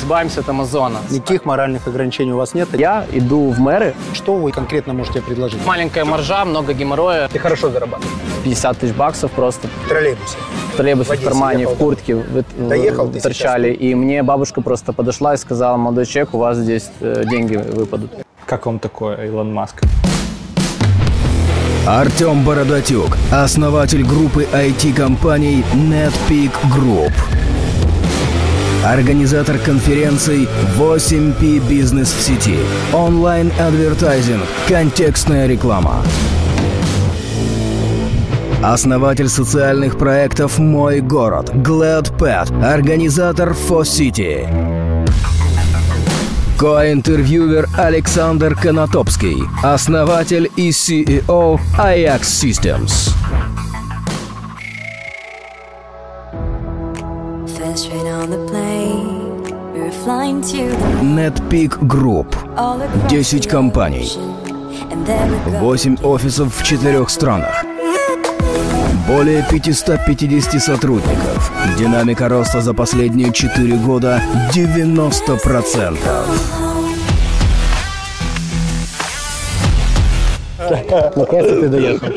Избавимся от Амазона. Никаких моральных ограничений у вас нет? Я иду в мэры. Что вы конкретно можете предложить? Маленькая маржа, много геморроя. Ты хорошо зарабатываешь. 50 тысяч баксов просто. В троллейбусе. В троллейбусе В в кармане, ехал, в куртке вы- Доехал ты торчали. И мне бабушка просто подошла и сказала, молодой человек, у вас здесь э, деньги выпадут. Как вам такое, Илон Маск? Артем Бородатюк, основатель группы IT-компаний NetPeak Group. Организатор конференций 8P Бизнес в сети, онлайн-адвертайзинг, контекстная реклама. Основатель социальных проектов «Мой город», Glad Pet, организатор City. Коинтервьюер Александр Конотопский, основатель и CEO Ajax Systems. NetPeak Group. all across 10 the компаний. ocean. And there we go. 8 офисов в четырех странах. Более 550 сотрудников. Динамика роста за последние 4 года 90%. Наконец-то ты доехал.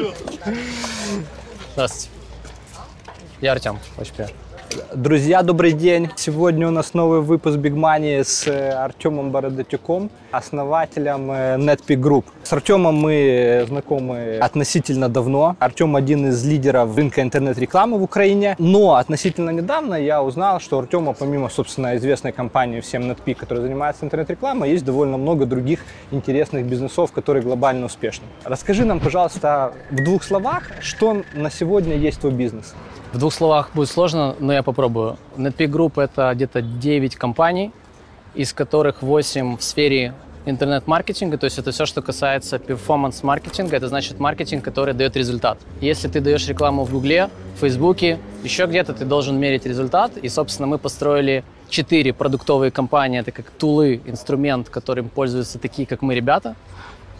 Здравствуйте. Я Артем, очень приятно. Друзья, добрый день! Сегодня у нас новый выпуск Big Money с э, Артемом Бородатюком, основателем э, NetPeak Group. С Артемом мы знакомы относительно давно. Артем один из лидеров рынка интернет-рекламы в Украине. Но относительно недавно я узнал, что Артема, помимо, собственно, известной компании всем NetPeak, которая занимается интернет-рекламой, есть довольно много других интересных бизнесов, которые глобально успешны. Расскажи нам, пожалуйста, в двух словах, что на сегодня есть твой бизнес. В двух словах будет сложно, но я попробую. NetPeak Group – это где-то 9 компаний, из которых 8 в сфере интернет-маркетинга, то есть это все, что касается перформанс-маркетинга, это значит маркетинг, который дает результат. Если ты даешь рекламу в Гугле, в Фейсбуке, еще где-то ты должен мерить результат, и, собственно, мы построили четыре продуктовые компании, это как тулы, инструмент, которым пользуются такие, как мы, ребята,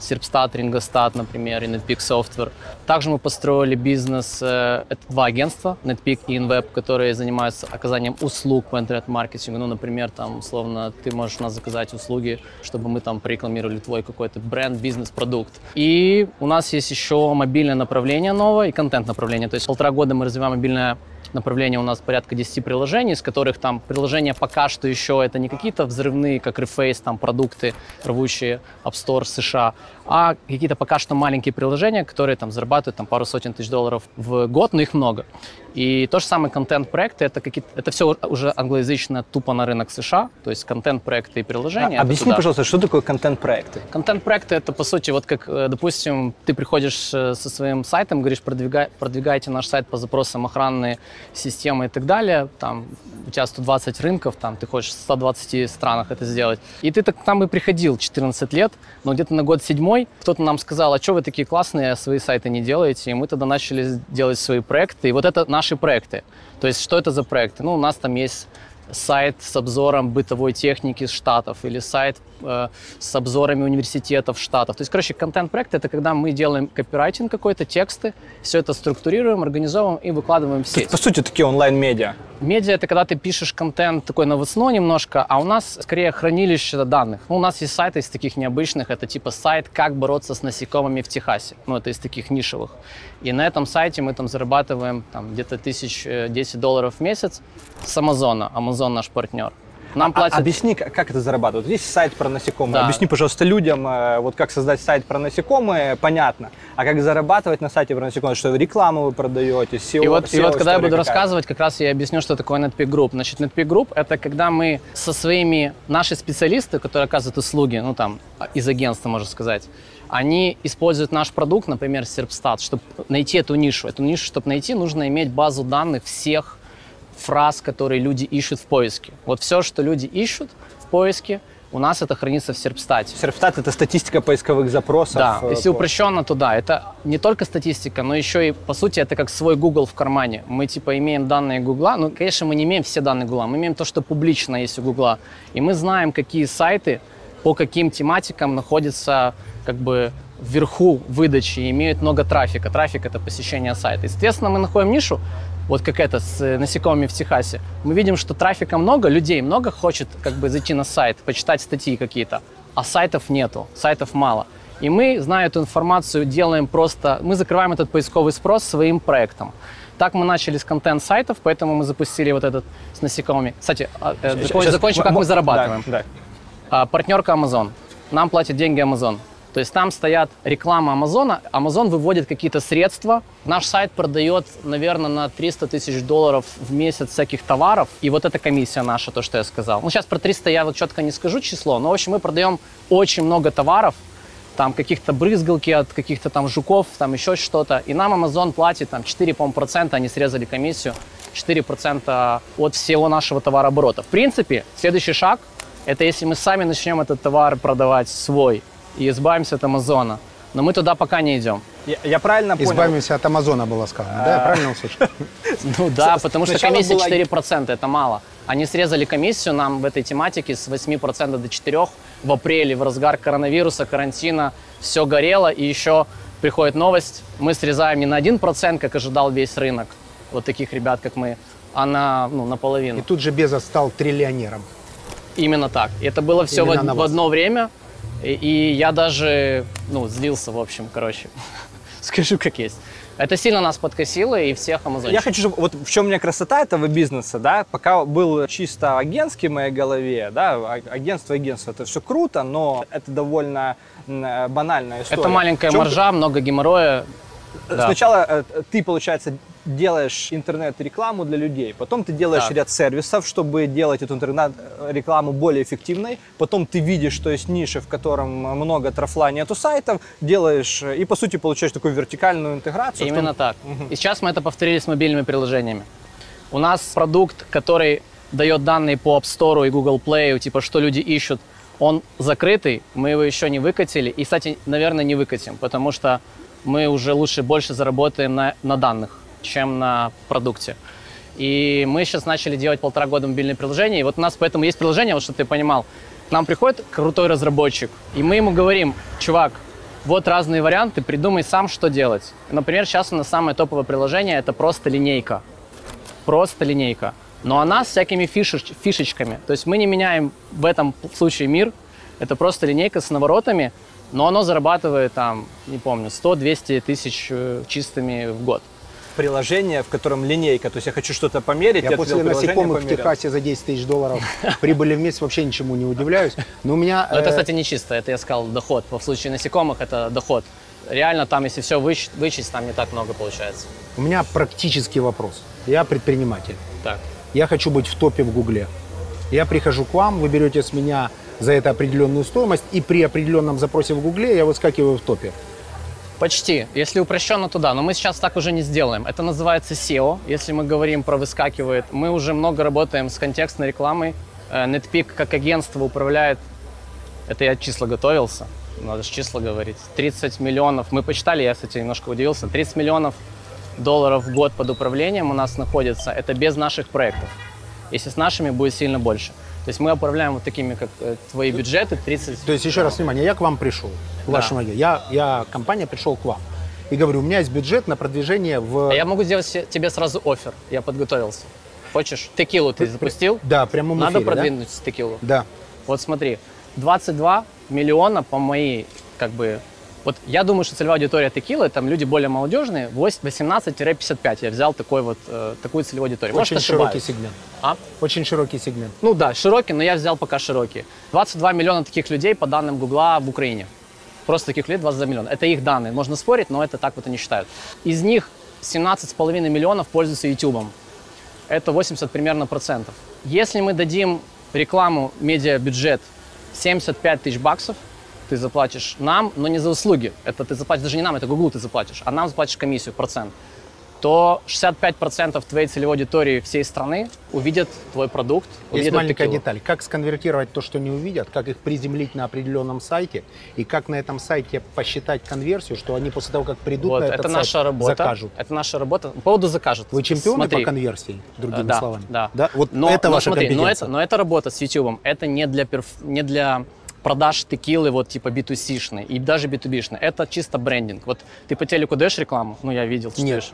Серпстат, Рингостат, например, и NetPeak Software. Также мы построили бизнес, э, это два агентства, NetPeak и InWeb, которые занимаются оказанием услуг по интернет-маркетингу. Ну, например, там, условно, ты можешь у нас заказать услуги, чтобы мы там прорекламировали твой какой-то бренд, бизнес, продукт. И у нас есть еще мобильное направление новое и контент-направление. То есть полтора года мы развиваем мобильное направление у нас порядка 10 приложений, из которых там приложения пока что еще это не какие-то взрывные, как Reface, там продукты, рвущие App Store США, а какие-то пока что маленькие приложения, которые там зарабатывают там пару сотен тысяч долларов в год, но их много. И то же самое контент-проекты, это, какие это все уже англоязычно тупо на рынок США, то есть контент-проекты и приложения. это Объясни, туда. пожалуйста, что такое контент-проекты? Контент-проекты это по сути вот как, э, допустим, ты приходишь э, со своим сайтом, говоришь, продвигай, продвигайте наш сайт по запросам охранные системы и так далее. Там у тебя 120 рынков, там ты хочешь в 120 странах это сделать. И ты так там и приходил 14 лет, но где-то на год седьмой кто-то нам сказал, а что вы такие классные, свои сайты не делаете? И мы тогда начали делать свои проекты. И вот это наши проекты. То есть что это за проекты? Ну, у нас там есть сайт с обзором бытовой техники из Штатов или сайт э, с обзорами университетов Штатов. То есть, короче, контент-проект — это когда мы делаем копирайтинг какой-то, тексты, все это структурируем, организовываем и выкладываем в сеть. По сути, такие онлайн-медиа. Медиа — это когда ты пишешь контент такой новостной немножко, а у нас скорее хранилище данных. Ну, у нас есть сайты из таких необычных, это типа сайт «Как бороться с насекомыми в Техасе». Ну, это из таких нишевых. И на этом сайте мы там зарабатываем там, где-то тысяч э, 10 долларов в месяц с Амазона. Амазон наш партнер. Нам А- платят... Объясни, как это зарабатывают. Есть сайт про насекомые. Да. Объясни, пожалуйста, людям, э, вот как создать сайт про насекомые, понятно. А как зарабатывать на сайте про насекомые, что рекламу вы продаете, SEO, И вот, и SEO вот когда я буду какая? рассказывать, как раз я объясню, что такое NetPeak Group. Значит, NetPeak Group — это когда мы со своими, наши специалисты, которые оказывают услуги, ну там, из агентства, можно сказать, они используют наш продукт, например, Serpstat, чтобы найти эту нишу. Эту нишу, чтобы найти, нужно иметь базу данных всех фраз, которые люди ищут в поиске. Вот все, что люди ищут в поиске, у нас это хранится в Серпстате. Серпстат это статистика поисковых запросов. Да, э, если по- упрощенно, то да, это не только статистика, но еще и, по сути, это как свой Google в кармане. Мы, типа, имеем данные Гугла, ну, конечно, мы не имеем все данные Гугла, мы имеем то, что публично есть у Гугла, и мы знаем, какие сайты по каким тематикам находятся, как бы, вверху выдачи и имеют много трафика. Трафик — это посещение сайта. Естественно, мы находим нишу, вот как это с э, насекомыми в Техасе, мы видим, что трафика много, людей много хочет как бы зайти на сайт, почитать статьи какие-то, а сайтов нету, сайтов мало. И мы, зная эту информацию, делаем просто, мы закрываем этот поисковый спрос своим проектом. Так мы начали с контент-сайтов, поэтому мы запустили вот этот с насекомыми. Кстати, а, э, закон- Щас, закончу, м- как мы зарабатываем. Да, да. А, партнерка Amazon. Нам платит деньги Amazon. То есть там стоят реклама Амазона, Amazon выводит какие-то средства. Наш сайт продает, наверное, на 300 тысяч долларов в месяц всяких товаров. И вот эта комиссия наша, то, что я сказал. Ну, сейчас про 300 я вот четко не скажу число, но, в общем, мы продаем очень много товаров, там каких-то брызгалки от каких-то там жуков, там еще что-то. И нам Amazon платит там 4, по процента, они срезали комиссию, 4% от всего нашего товарооборота. В принципе, следующий шаг – это если мы сами начнем этот товар продавать свой и избавимся от Амазона. Но мы туда пока не идем. Я, я правильно понял? Избавимся от Амазона, было сказано. Да, я правильно услышал? Ну да, потому что комиссия была- 4%, это мало. Они срезали комиссию нам в этой тематике с 8% до 4% в апреле, в разгар коронавируса, карантина. Все горело, и еще приходит новость, мы срезаем не на 1%, как ожидал весь рынок, вот таких ребят, как мы, а на, ну, наполовину. И тут же Безос стал триллионером. Именно так. И это было все в, Именно в одно время. И, и я даже, ну, злился, в общем, короче. Скажу, как есть. Это сильно нас подкосило, и всех амазонщиков. Я хочу, чтобы, вот в чем у меня красота этого бизнеса, да, пока был чисто агентский в моей голове, да, а- агентство, агентство, это все круто, но это довольно банальная история. Это маленькая маржа, много геморроя. Да. Сначала э, ты, получается, делаешь интернет-рекламу для людей, потом ты делаешь Так. ряд сервисов, чтобы делать эту интернет-рекламу более эффективной, потом ты видишь, что есть ниши, в котором много трафла, нету сайтов, делаешь, э, и, по сути, получаешь такую вертикальную интеграцию. в том- Именно так. И сейчас мы это повторили с мобильными приложениями. У нас продукт, который дает данные по App Store и Google Play, типа что люди ищут, он закрытый, мы его еще не выкатили. И, кстати, наверное, не выкатим, потому что мы уже лучше больше заработаем на, на данных, чем на продукте. И мы сейчас начали делать полтора года мобильные приложения. И вот у нас поэтому есть приложение, вот чтобы ты понимал. К нам приходит крутой разработчик, и мы ему говорим, чувак, вот разные варианты, придумай сам, что делать. Например, сейчас у нас самое топовое приложение – это просто линейка. Просто линейка. Но она с всякими фишеч- фишечками. То есть мы не меняем в этом случае мир. Это просто линейка с наворотами, но оно зарабатывает там, не помню, 100-200 тысяч э, чистыми в год. Приложение, в котором линейка. То есть я хочу что-то померить, Я я после насекомых в померил. Техасе за 10 тысяч долларов прибыли в месяц вообще ничему не удивляюсь. Но у меня... Но это, э, кстати, не чисто, это я сказал доход. В случае насекомых это доход. Реально там, если все вычесть, вычесть, там не так много получается. У меня практический вопрос. Я предприниматель. Так. Я хочу быть в топе в Гугле. Я прихожу к вам, вы берете с меня за это определенную стоимость, и при определенном запросе в Гугле я выскакиваю в топе. Почти. Если упрощенно, то да. Но мы сейчас так уже не сделаем. Это называется SEO. Если мы говорим про выскакивает, мы уже много работаем с контекстной рекламой. Э, NetPeak как агентство управляет, это я числа готовился, надо же числа говорить, 30 миллионов, мы почитали, я, кстати, немножко удивился, 30 миллионов долларов в год под управлением у нас находится, это без наших проектов. Если с нашими, будет сильно больше. То есть мы управляем вот такими, как э, твои бюджеты, 30... То есть, еще раз внимание, я к вам пришел, к Да. вашему. Я, я, компания, пришел к вам. И говорю, у меня есть бюджет на продвижение в... А я могу сделать тебе сразу офер, я подготовился. Хочешь? Текилу ты запустил? Да, в прямом Надо эфире, да? продвинуть текилу. Да. Вот смотри, 22 миллиона по моей, как бы, вот я думаю, что целевая аудитория текилы, там люди более молодежные, 18-55. Я взял такой вот, э, такую целевую аудиторию. Может, Очень широкий ошибаюсь. сегмент. А? Очень широкий сегмент. Ну да, широкий, но я взял пока широкий. 22 миллиона таких людей по данным Гугла в Украине. Просто таких людей 22 миллиона. Это их данные. Можно спорить, но это так вот они считают. Из них 17,5 миллионов пользуются YouTube. Это 80 примерно процентов. Если мы дадим рекламу, медиабюджет 75 тысяч баксов, ты заплатишь нам, но не за услуги. Это ты заплатишь даже не нам, это Гуглу ты заплатишь, а нам заплатишь комиссию, процент то 65% твоей целевой аудитории всей страны увидят твой продукт, Есть увидят маленькая текилу. деталь. Как сконвертировать то, что не увидят, как их приземлить на определенном сайте, и как на этом сайте посчитать конверсию, что они после того, как придут Вот, на этот это сайт, наша работа. закажут. Это наша работа. По поводу закажут. Вы чемпионы Смотри, по конверсии, другими да, словами? Да. Вот но, это но ваша смотри, но компетенция. это, но это работа с YouTube. Это не для, перф- не для продаж текилы вот типа B2C-шной и даже B2B-шной. Это чисто брендинг. Вот ты по телеку даешь рекламу? Ну, я видел, Нет. читаешь.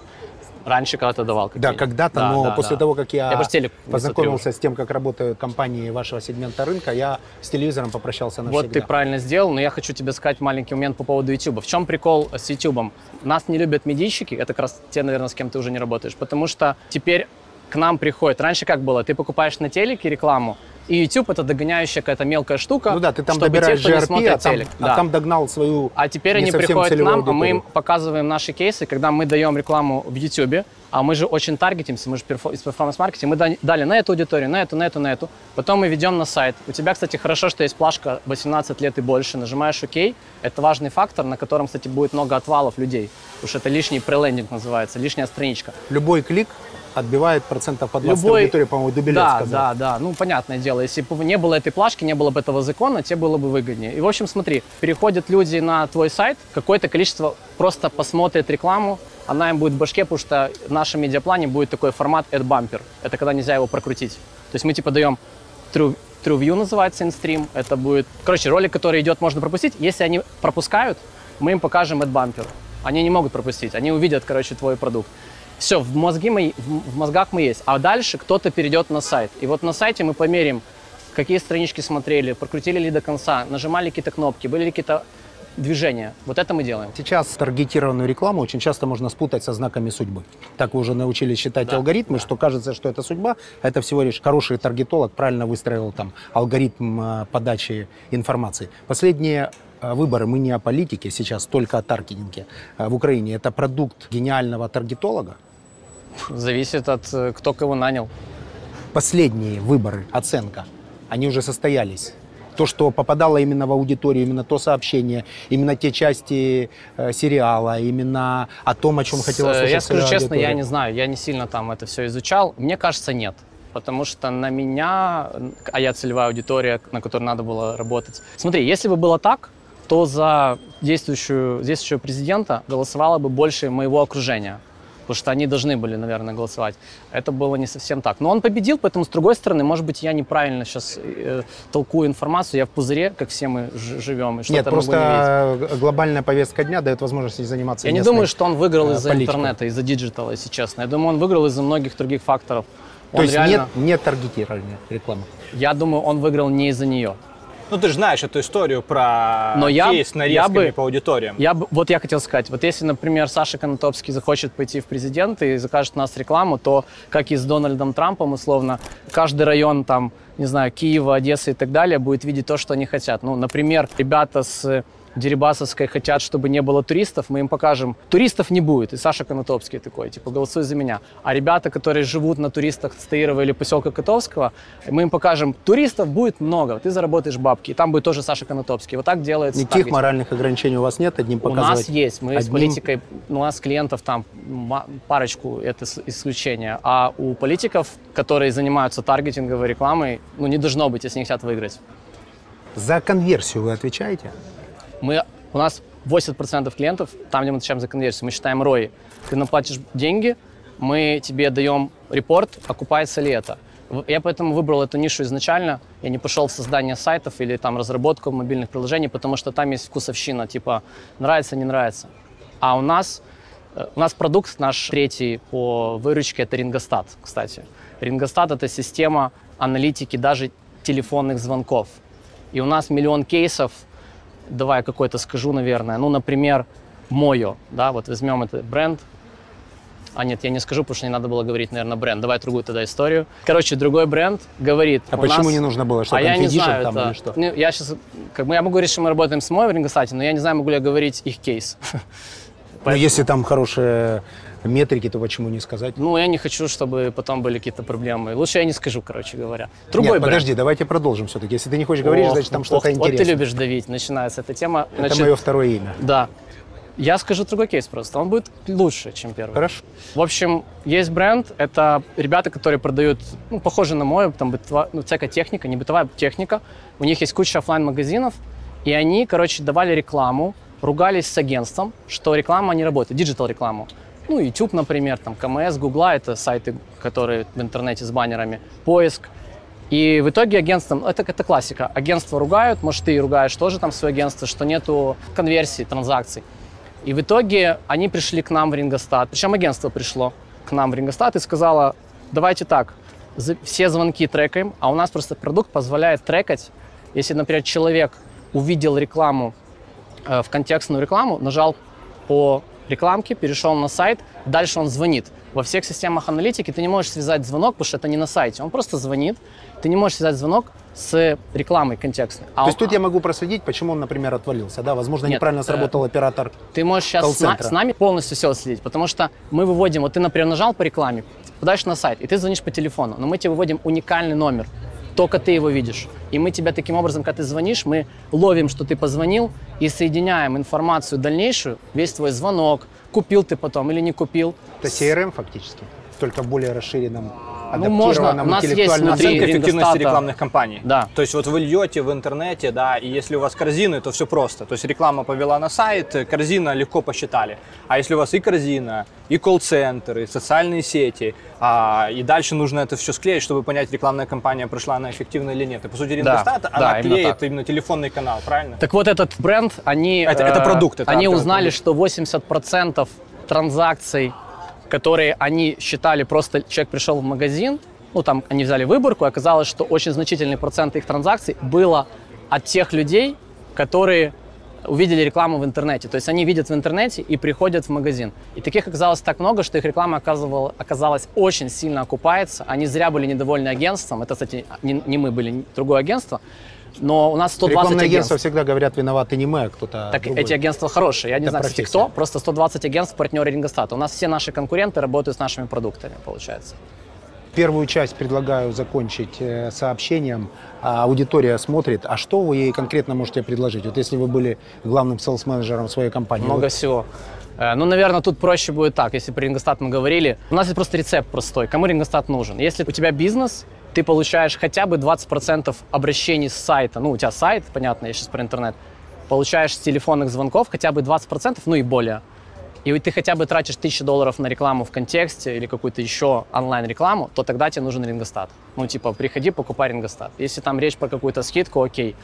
Раньше когда-то давал. Да, когда-то, Да, но да, после да. того, как я, Я познакомился с тем, как работают компании вашего сегмента рынка, я с телевизором попрощался навсегда. Вот ты правильно сделал, но я хочу тебе сказать маленький момент по поводу YouTube. В чем прикол с YouTube? Нас не любят медийщики, это как раз те, наверное, с кем ты уже не работаешь, потому что теперь к нам приходит. Раньше как было? Ты покупаешь на телеке рекламу, и YouTube это догоняющая какая-то мелкая штука. Ну да, ты там чтобы добираешь те, не GRP, смотрит а там, телек. а Да. там догнал свою А теперь не они приходят к нам, а мы им показываем наши кейсы, когда мы даем рекламу в YouTube, а мы же очень таргетимся, мы же перфо- из перформанс-маркетинга, мы да- дали на эту аудиторию, на эту, на эту, на эту. Потом мы ведем на сайт. У тебя, кстати, хорошо, что есть плашка 18 лет и больше. Нажимаешь ОК. Это важный фактор, на котором, кстати, будет много отвалов людей. Потому что это лишний прелендинг называется, лишняя страничка. Любой клик отбивает процентов по 20 Любой- аудитории, по-моему, Дубилет Да, сказал. да, да. Ну, понятное дело, если бы не было этой плашки, не было бы этого закона, тебе было бы выгоднее. И, в общем, смотри, переходят люди на твой сайт, какое-то количество просто посмотрит рекламу, она им будет в башке, потому что в нашем медиаплане будет такой формат ad bumper. Это когда нельзя его прокрутить. То есть мы типа даем true, true view называется инстрим. Это будет, короче, ролик, который идет, можно пропустить. Если они пропускают, мы им покажем ad bumper. Они не могут пропустить, они увидят, короче, твой продукт. Все, в, мозги мы, в мозгах мы есть. А дальше кто-то перейдет на сайт. И вот на сайте мы померим, какие странички смотрели, прокрутили ли до конца, нажимали какие-то кнопки, были ли какие-то движения. Вот это мы делаем. Сейчас таргетированную рекламу очень часто можно спутать со знаками судьбы. Так вы уже научились считать Да, алгоритмы, что кажется, что это судьба, а это всего лишь хороший таргетолог правильно выстроил там алгоритм э, подачи информации. Последние э, выборы, мы не о политике сейчас, только о таргетинге. В Украине это продукт гениального таргетолога. Зависит от э, кто кого нанял. Последние выборы, оценка, они уже состоялись. То, что попадало именно в аудиторию, именно то сообщение, именно те части э, сериала, именно о том, о чем хотела С- слышать Я скажу честно, я не знаю, я не сильно там это все изучал. Мне кажется, нет. Потому что на меня, а я целевая аудитория, на которой надо было работать. Смотри, если бы было так, то за действующую, действующего президента голосовало бы больше моего окружения. Потому что они должны были, наверное, голосовать. Это было не совсем так. Но он победил, поэтому, с другой стороны, может быть, я неправильно сейчас э, толкую информацию. Я в пузыре, как все мы живем. И что-то Нет, могу не видеть. просто глобальная повестка дня дает возможность заниматься Я не думаю, что он выиграл э, из-за интернета, из-за digital а, если честно. Я думаю, он выиграл из-за многих других факторов. То Он есть реально- нет, нет таргетирования рекламы. Я думаю, он выиграл не из-за нее. Ну, ты же знаешь эту историю про Но я- кейс с я нарезками бы- по аудиториям. Я бы, вот я хотел сказать, вот если, например, Саша Конотопский захочет пойти в президенты и закажет у нас рекламу, то, как и с Дональдом Трампом, условно, каждый район там, не знаю, Киева, Одессы и так далее будет видеть то, что они хотят. Ну, например, ребята с Дерибасовской хотят, чтобы не было туристов, мы им покажем, туристов не будет. И Саша Конотопский такой, типа, голосуй за меня. А ребята, которые живут на туристах Стаирова или поселка Котовского, мы им покажем, туристов будет много, ты заработаешь бабки. И там будет тоже Саша Конотопский. Вот так делается. Никаких таргетинг. моральных ограничений у вас нет, одним У показывать. нас есть, мы с одним- политикой, ну, у нас клиентов там парочку, это с- исключение. А у политиков, которые занимаются таргетинговой рекламой, ну, не должно быть, если не хотят выиграть. За конверсию вы отвечаете? Мы, у нас 80% клиентов, там, где мы отвечаем за конверсию, мы считаем ROI. Ты нам платишь деньги, мы тебе даем репорт, окупается ли это. Я поэтому выбрал эту нишу изначально. Я не пошел в создание сайтов или там разработку мобильных приложений, потому что там есть вкусовщина, типа нравится, не нравится. А у нас, э, у нас продукт наш третий по выручке это Рингостат, кстати. Рингостат это система аналитики даже телефонных звонков. И у нас миллион кейсов, давай какой-то скажу, наверное. Ну, например, Мойо, да, вот возьмем этот бренд. А нет, я не скажу, потому что не надо было говорить, наверное, бренд. Давай другую тогда историю. Короче, другой бренд говорит. А почему нас- не нужно было? Что, а я не знаю, там это- или что? Ну, я сейчас, как бы, я могу говорить, что мы работаем с Мойо в но я не знаю, могу ли я говорить их кейс. Ну, если там хорошие метрики, то почему не сказать? Ну, я не хочу, чтобы потом были какие-то проблемы. Лучше я не скажу, короче говоря. Другой Нет, бренд. подожди, давайте продолжим все-таки. Если ты не хочешь говорить, Ох, значит там что-то Вот интересное. ты любишь давить, начинается эта тема. Это Значит, мое второе имя. Да. Я скажу другой кейс просто. Он будет лучше, чем первый. Хорошо. В общем, есть бренд. Это ребята, которые продают, ну, похоже на мой, там, бытова, ну, всякая техника, не бытовая техника. У них есть куча оффлайн магазинов и они, короче, давали рекламу, ругались с агентством, что реклама не работает, digital рекламу. Ну, YouTube, например, там, КМС, Гугла, это сайты, которые в интернете с баннерами, поиск. И в итоге агентством, это, это классика, агентство ругают, может, ты и ругаешь тоже там свое агентство, что нету конверсии, транзакций. И в итоге они пришли к нам в Ringostat, причем агентство пришло. к нам в Ringostat и сказала, давайте так, все звонки трекаем, а у нас просто продукт позволяет трекать. Если, например, человек увидел рекламу, в контекстную рекламу, нажал по рекламке, перешел на сайт, дальше он звонит. Во всех системах аналитики ты не можешь связать звонок, потому что это не на сайте. Он просто звонит. Ты не можешь связать звонок с рекламой контекстной. А То есть он- тут я могу проследить, почему он, например, отвалился. Да, возможно, Нет, неправильно э, сработал оператор. Ты можешь сейчас с, на- с нами полностью все следить, потому что мы выводим, вот ты, например, нажал по рекламе, подаешь на сайт, и ты звонишь по телефону, но мы тебе выводим уникальный номер, только ты его видишь. И мы тебя таким образом, когда ты звонишь, мы ловим, что ты позвонил, и соединяем информацию дальнейшую, весь твой звонок, купил ты потом или не купил. Это CRM фактически, только в более расширенном, Ну, можно. У нас есть внутри Оценка эффективности рекламных кампаний. Да. То есть вот вы льете в интернете, да, и если у вас корзины, то все просто. То есть реклама повела на сайт, корзина легко посчитали. А если у вас и корзина, и колл-центр, и социальные сети, а, и дальше нужно это все склеить, чтобы понять, рекламная кампания прошла она эффективно или нет. И по сути Рингостат, да, она именно клеит так. именно телефонный канал, правильно? Так вот этот бренд, они, Это- это э, продукт, это они узнали, продукт. что 80% транзакций, которые они считали просто человек пришел в магазин, ну там они взяли выборку, и оказалось, что очень значительный процент их транзакций было от тех людей, которые увидели рекламу в интернете. То есть они видят в интернете и приходят в магазин. И таких оказалось так много, что их реклама оказывала, оказалась очень сильно окупается. Они зря были недовольны агентством. Это, кстати, не, не мы были, другое агентство. Но у нас 120 Рекламные агентств. агентства всегда говорят, виноваты не мы, а кто-то Так другой. эти агентства хорошие. Я не Это знаю, кстати, профессия. кто. Просто 120 агентств партнеры Рингостата. У нас все наши конкуренты работают с нашими продуктами, получается. Первую часть предлагаю закончить э, сообщением. А Аудитория смотрит. А что вы ей конкретно можете предложить? Вот если вы были главным селс-менеджером своей компании. Много вот всего. Э, Ну, наверное, тут проще будет так, если про Рингостат мы говорили. У нас есть просто рецепт простой. Кому Рингостат нужен? Если у тебя бизнес, ты получаешь хотя бы 20% обращений с сайта. Ну, у тебя сайт, понятно, я сейчас про интернет. Получаешь телефонных звонков хотя бы 20%, ну и более. И ты хотя бы тратишь 1000 долларов на рекламу в контексте или какую-то еще онлайн-рекламу, то тогда тебе нужен Рингостат. Ну, типа, приходи, покупай Рингостат. Если там речь про какую-то скидку, окей,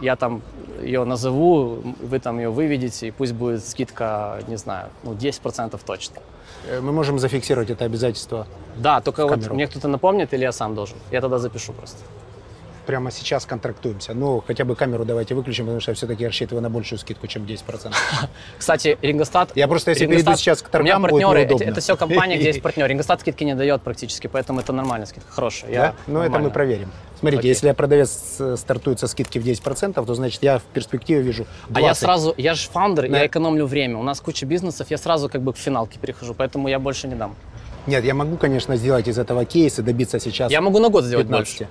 я там ее назову, вы там ее выведете, и пусть будет скидка, не знаю, ну, 10% точно. э, Мы можем зафиксировать это обязательство Да, только вот мне кто-то напомнит или я сам должен? Я тогда запишу просто. Прямо сейчас контрактуемся. Ну, хотя бы камеру давайте выключим, потому что я все-таки рассчитываю на большую скидку, чем 10%. Кстати, Рингостат... Я просто, если Рингостат- перейду сейчас к торгам, будет партнеры, неудобно. это все компания, где есть партнер. Рингостат скидки не дает практически, поэтому это нормальная скидка, хорошая. Я Да? Ну, это мы проверим. Смотрите, Окей. если продавец э, стартует со скидки в 10%, то значит я в перспективе вижу 20. А я сразу, я же фаундер, Да. я экономлю время. У нас куча бизнесов, я сразу как бы к финалке перехожу, поэтому я больше не дам. Нет, я могу, конечно, сделать из этого кейс и добиться сейчас Я могу на год сделать 15. больше.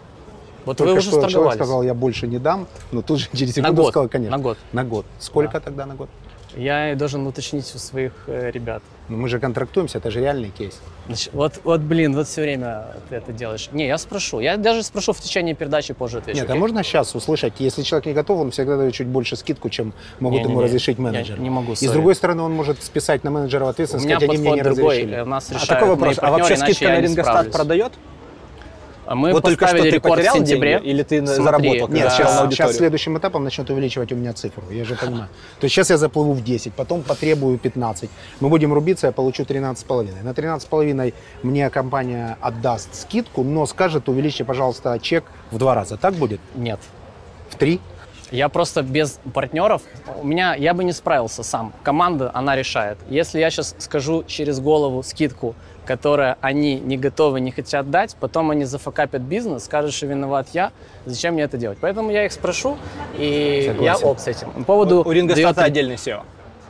Вот Только вы уже что человек сказал, я больше не дам, но тут же через На секунду год, сказал, конечно. на год. На год. Сколько тогда на год? Я должен уточнить у своих э, ребят. Ну, мы же контрактуемся, это же реальный кейс. Значит, вот, вот, блин, вот все время ты это делаешь. Не, я спрошу. Я даже спрошу в течение передачи, позже отвечу. Нет, а окей? можно сейчас услышать, если человек не готов, он всегда дает чуть больше скидку, чем могут ему Не-не-не, разрешить я менеджеры. не могу, И с sorry. другой стороны, он может списать на менеджера ответственность, меня сказать, они мне не другой. разрешили. Э, У нас А такой вопрос, а вообще скидка я на не Рингостат продает? А Мы Вот только что ты рекорд в потерял сентябре. деньги или ты Смотри, заработал, Нет, Да. сейчас на сейчас следующим этапом начнет увеличивать у меня цифру, я же понимаю. То есть сейчас я заплыву в 10, потом потребую 15. Мы будем рубиться, я получу 13,5. На 13,5 мне компания отдаст скидку, но скажет, увеличьте, пожалуйста, чек в два раза. Так будет? Нет. В три? Я просто без партнеров, у меня, я бы не справился сам. Команда, она решает. Если я сейчас скажу через голову скидку, которую они не готовы, не хотят дать, потом они зафакапят бизнес, скажут, что виноват я, зачем мне это делать? Поэтому я их спрошу, и Согласен. я ок с этим. По поводу У Рингостата дает- отдельный SEO.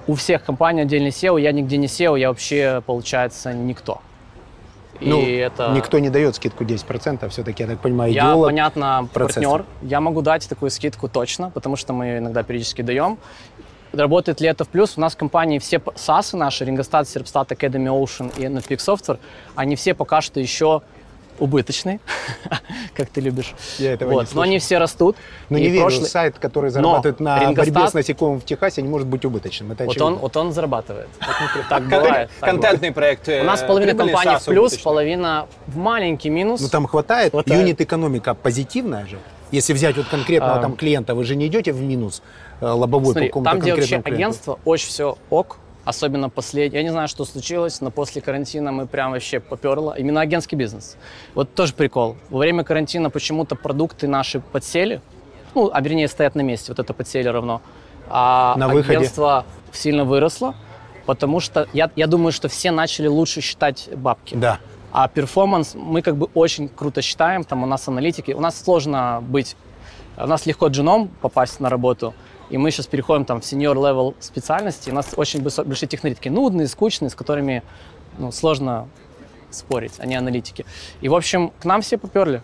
у всех компаний отдельный SEO, я нигде не SEO, я вообще, получается, никто. И Ну, это... никто не дает скидку 10%, все-таки, я так понимаю, Я, понятно, процесса. партнер. Я могу дать такую скидку точно, потому что мы иногда периодически даем. Работает ли это в плюс? У нас в компании все SaaS наши, Рингостат, Серпстат, Academy Ocean и Netpeak Software, они все пока что еще убыточные, как ты любишь. Я этого не вот. Но слышал. они все растут. Но не верю, прошлый- сайт, который зарабатывает на Рингостат- борьбе с насекомым в Техасе, не может быть убыточным. Это Вот очевидно. он, вот он зарабатывает. Так бывает. так Контентный проект. У нас э, половина компании в плюс, убыточный. половина в маленький минус. Ну там хватает. Хватает. Юнит-экономика позитивная же. Если взять вот конкретного А. там клиента, вы же не идете в минус э, лобовой Смотри, по какому-то там, где вообще конкретному клиенту. агентство, очень все ок, особенно последний, я не знаю, что случилось, но после карантина мы прям вообще поперло. Именно агентский бизнес. Вот тоже прикол. Во время карантина почему-то продукты наши подсели, ну, а вернее стоят на месте, вот это подсели равно. А На выходе. агентство сильно выросло, потому что я, я думаю, что все начали лучше считать бабки. Да. А перформанс мы как бы очень круто считаем, там у нас аналитики, у нас сложно быть, у нас легко джуном попасть на работу, и мы сейчас переходим там в senior level специальности, у нас очень большие технари такие нудные, скучные, с которыми ну, сложно спорить, они аналитики. И, в общем, к нам все поперли,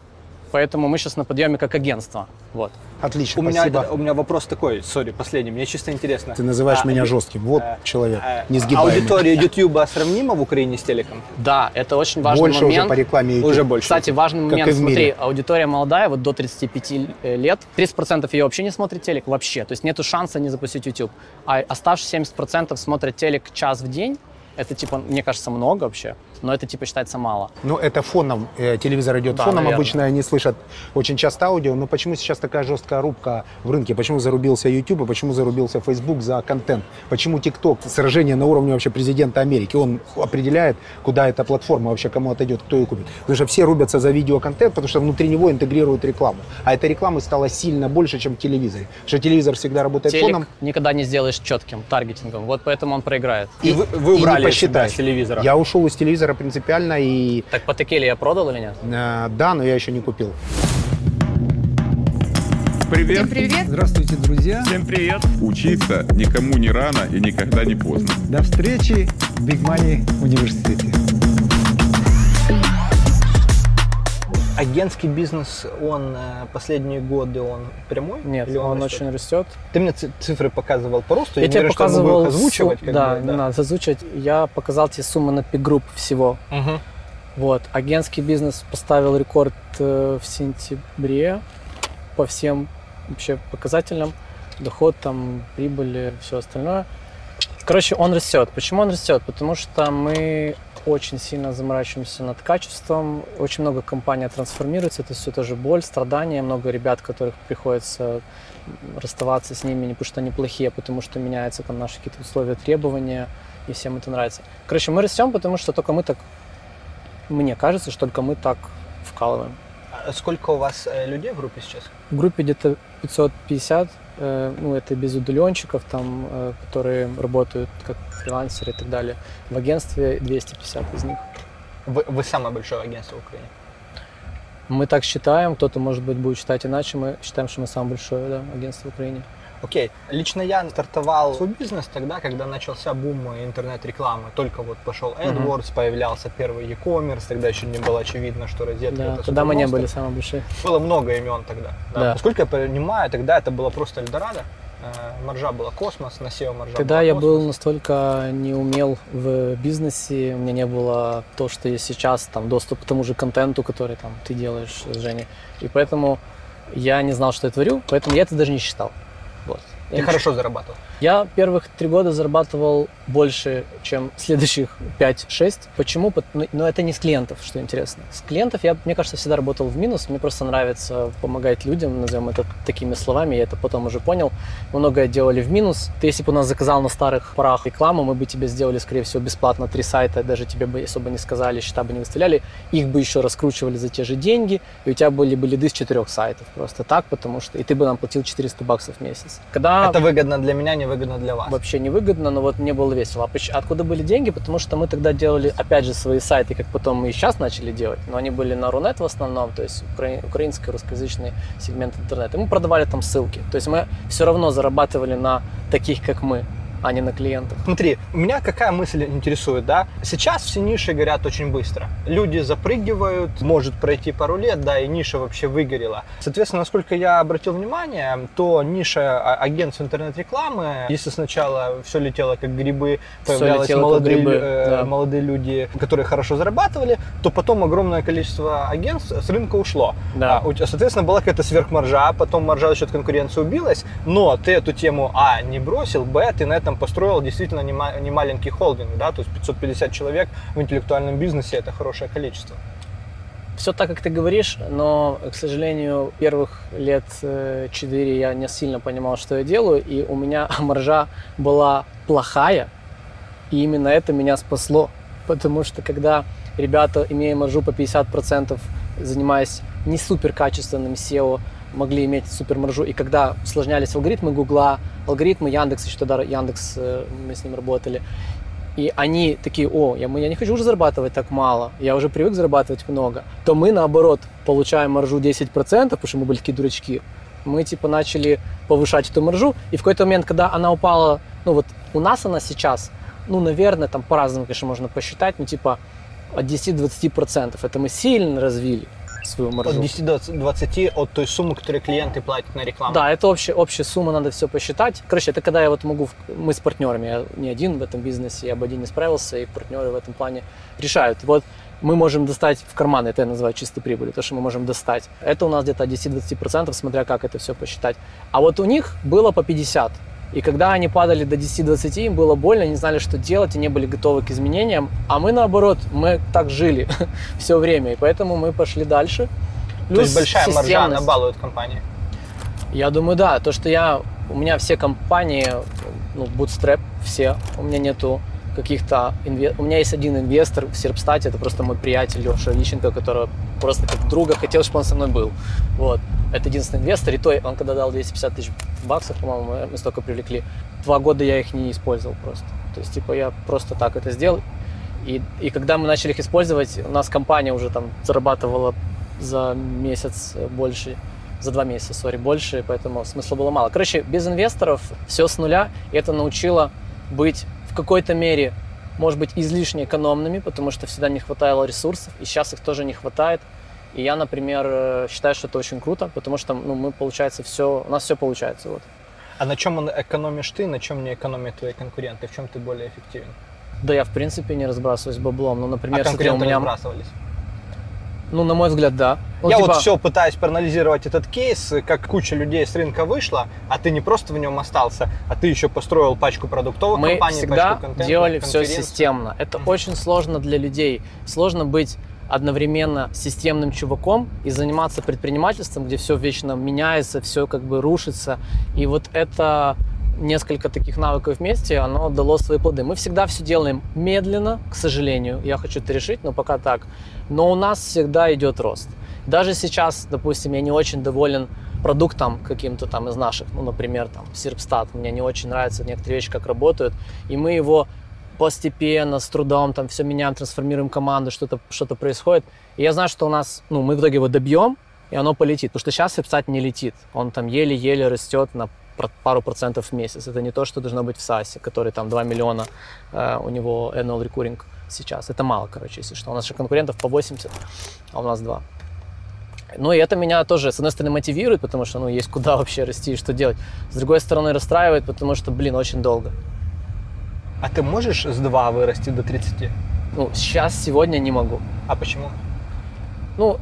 поэтому мы сейчас на подъеме как агентство, вот. Отлично, У меня, спасибо. у меня вопрос такой, сори, последний, мне чисто интересно. Ты называешь А, меня э, жестким. Вот э, человек, э, несгибаемый. Аудитория YouTube сравнима в Украине с телеком? Да, это очень важный Больше момент. уже по рекламе YouTube. Уже больше. Кстати, важный Как момент, и в смотри, мире. аудитория молодая, вот до 35 лет, 30% ее вообще не смотрит телек, вообще, то есть нету шанса не запустить YouTube, а оставшиеся 70% смотрят телек час в день, это типа, мне кажется, много вообще, но это типа считается мало. Ну, это фоном, э, телевизор идет Да, фоном, наверное. обычно они слышат очень часто аудио, но почему сейчас такая жесткая рубка в рынке? Почему зарубился YouTube, и почему зарубился Facebook за контент? Почему TikTok? Сражение на уровне вообще президента Америки, он определяет, куда эта платформа вообще кому отойдет, кто ее купит. Потому что все рубятся за видеоконтент, потому что внутри него интегрируют рекламу. А этой рекламы стало сильно больше, чем в телевизоре. Потому что телевизор всегда работает Телек фоном. никогда не сделаешь четким таргетингом, вот поэтому он проиграет. И вы, вы и не убрали себя посчитаешь. с телевизора? Я ушел из телевизора принципиально и Так по Текеле я продал или нет? э, да, но я еще не купил. Привет. Всем привет! Здравствуйте, друзья! Всем привет. Учиться никому не рано и никогда не поздно. До встречи в Big Money университете. Агентский бизнес, он э, последние годы, он прямой? Нет, Или он, растет? очень растет. Ты мне ци- цифры показывал по росту, Я, не тебе говорю, что мы будем показывал, их озвучивать. су- да, бы, не надо озвучивать. Я показал тебе суммы на P-Group всего. Мгм. Вот, агентский бизнес поставил рекорд э, в сентябре по всем вообще показателям. Доход, там, прибыли, все остальное. Короче, он растет. Почему он растет? Потому что мы очень сильно заморачиваемся над качеством. Очень много компаний трансформируется. Это все тоже боль, страдания. Много ребят, которых приходится расставаться с ними, не потому что они плохие, а потому что меняются там наши какие-то условия, требования, и всем это нравится. Короче, мы растем, потому что только мы так мне кажется, что только мы так вкалываем. А Сколько у вас э, людей в группе сейчас? В группе где-то 550, э, ну это без удаленщиков, там, э, которые работают как фрилансеры и так далее. В агентстве 250 из них. Вы, вы самое большое агентство в Украине. Мы так считаем, кто-то, может быть, будет считать иначе. Мы считаем, что мы самое большое да, агентство в Украине. Окей. Лично я стартовал свой бизнес тогда, когда начался бум интернет-рекламы. Только вот пошел AdWords, появлялся первый e-commerce, тогда еще не было очевидно, что розетка Да, это тогда мы не были самые большие. Было много имен тогда. Да. Да. Насколько я понимаю, тогда это было просто Эльдорадо. Э, Маржа была космос, на SEO маржа Тогда была я космос. был настолько не умел в бизнесе, у меня не было то, что есть сейчас, там, доступ к тому же контенту, который там ты делаешь с Женей. И поэтому я не знал, что я творю, поэтому я это даже не считал. Я Ты хорошо зарабатывал. Я первых три года зарабатывал больше, чем следующих 5-6. Почему? Ну, Но это не с клиентов, что интересно. С клиентов я, мне кажется, всегда работал в минус. Мне просто нравится помогать людям, назовем это такими словами. Я это потом уже понял. Многое делали в минус. Ты, если бы у нас заказал на старых порах рекламу, мы бы тебе сделали, скорее всего, бесплатно три сайта. Даже тебе бы особо не сказали, счета бы не выставляли. Их бы еще раскручивали за те же деньги. И у тебя были бы лиды с четырех сайтов. Просто так, потому что... И ты бы нам платил 400 баксов в месяц. Когда Это выгодно для меня, не выгодно для вас. вообще невыгодно, но вот мне было весело. А откуда были деньги? Потому что мы тогда делали, опять же, свои сайты, как потом мы и сейчас начали делать, но они были на Рунет в основном, то есть укра- украинский, русскоязычный сегмент интернета. И мы продавали там ссылки. То есть мы все равно зарабатывали на таких, как мы, а не на клиентах. Смотри, меня какая мысль интересует, да? Сейчас все ниши горят очень быстро. Люди запрыгивают, может пройти пару лет, да, и ниша вообще выгорела. Соответственно, насколько я обратил внимание, то ниша а- агентств интернет-рекламы, если сначала все летело как грибы, появлялись молодые, грибы, э, да. молодые люди, которые хорошо зарабатывали, то потом огромное количество агентств с рынка ушло. Да. А, соответственно, была какая-то сверхмаржа, потом маржа за счет конкуренции убилась, но ты эту тему, а, не бросил, б, ты на этом построил действительно не, ма- не маленький холдинг, да, то есть 550 человек в интеллектуальном бизнесе это хорошее количество. Все так, как ты говоришь, но, к сожалению, первых лет 4 я не сильно понимал, что я делаю, и у меня маржа была плохая, И именно это меня спасло. Потому что когда ребята, имея маржу по 50%, занимаясь не супер качественным SEO, могли иметь супер маржу. И когда усложнялись алгоритмы Гугла, алгоритмы Яндекса, еще тогда Яндекс, э, мы с ним работали, и они такие, о, я, я не хочу уже зарабатывать так мало, я уже привык зарабатывать много, то мы, наоборот, получаем маржу 10%, потому что мы были такие дурачки, мы, типа, начали повышать эту маржу, и в какой-то момент, когда она упала, ну, вот у нас она сейчас, ну, наверное, там по-разному, конечно, можно посчитать, ну, типа, от 10-20%. Это мы сильно развили свою маржу. От 10 до 20 от той суммы, которую клиенты платят на рекламу. Да, это общая, общая сумма, надо все посчитать. Короче, это когда я вот могу, мы с партнерами, я не один в этом бизнесе, я бы один не справился, и партнеры в этом плане решают. Вот мы можем достать в карман, это я называю чистой прибылью, то, что мы можем достать. Это у нас где-то от 10-20%, смотря как это все посчитать. А вот у них было по 50%. И когда они падали до 10-20, им было больно, не знали, что делать, и не были готовы к изменениям. А мы наоборот, мы так жили все время, и поэтому мы пошли дальше. Плюс То есть большая маржа набалует компании? Я думаю, да. То, что я, у меня все компании, ну, bootstrap все, у меня нету каких-то... Инве... У меня есть один инвестор в Серпстате, это просто мой приятель Леша Виченко, которого просто как друга хотел, чтобы он со мной был. Вот. Это единственный инвестор, и то он когда дал 250 тысяч баксов, по-моему, мы столько привлекли. Два года я их не использовал просто. То есть, типа, я просто так это сделал. И, и когда мы начали их использовать, у нас компания уже там зарабатывала за месяц больше, за два месяца, сори, больше, поэтому смысла было мало. Короче, без инвесторов все с нуля, и это научило быть в какой-то мере, может быть, излишне экономными, потому что всегда не хватало ресурсов, и сейчас их тоже не хватает. И я, например, э, считаю, что это очень круто, потому что ну, мы, получается, все, у нас все получается. Вот. А на чем экономишь ты, на чем не экономят твои конкуренты? В чем ты более эффективен? Да я, в принципе, не разбрасываюсь баблом. Ну, например, а конкуренты у меня... разбрасывались? Ну, на мой взгляд, да. Ну, я типа... вот все пытаюсь проанализировать этот кейс, как куча людей с рынка вышла, а ты не просто в нем остался, а ты еще построил пачку продуктовых Мы компаний, всегда пачку контента, делали все системно. Это mm-hmm. очень сложно для людей. Сложно быть одновременно системным чуваком и заниматься предпринимательством, где все вечно меняется, все как бы рушится. И вот это несколько таких навыков вместе, оно дало свои плоды. Мы всегда все делаем медленно, к сожалению. Я хочу это решить, но пока так. Но у нас всегда идет рост. Даже сейчас, допустим, я не очень доволен продуктом каким-то там из наших, ну, например, там, Сирпстат. Мне не очень нравятся некоторые вещи, как работают. И мы его постепенно, с трудом, там все меняем, трансформируем команду, что-то что происходит. И я знаю, что у нас, ну, мы в итоге его добьем, и оно полетит. Потому что сейчас Сирпстат не летит. Он там еле-еле растет на пару процентов в месяц. Это не то, что должно быть в САСе, который там 2 миллиона, э, у него annual recurring сейчас. Это мало, короче, если что. У нас же конкурентов по 80, а у нас 2. Ну и это меня тоже, с одной стороны, мотивирует, потому что, ну, есть куда вообще расти и что делать. С другой стороны, расстраивает, потому что, блин, очень долго. А ты можешь с 2 вырасти до 30? Ну, сейчас, сегодня не могу. А почему? Ну,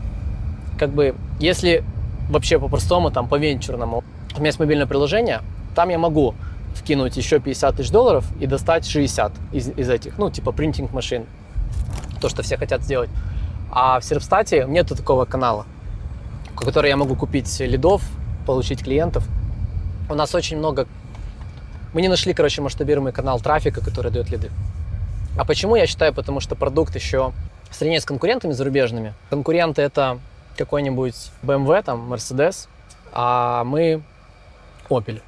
как бы, если вообще по-простому, там, по-венчурному, у меня есть мобильное приложение, там я могу вкинуть еще 50 тысяч долларов и достать 60 из, из этих, ну, типа принтинг машин, то, что все хотят сделать. А в Серпстате нету такого канала, в который я могу купить лидов, получить клиентов. У нас очень много... Мы не нашли, короче, масштабируемый канал трафика, который дает лиды. А почему я считаю? Потому что продукт еще в сравнении с конкурентами зарубежными. Конкуренты это какой-нибудь BMW, там, Mercedes, а мы Opel.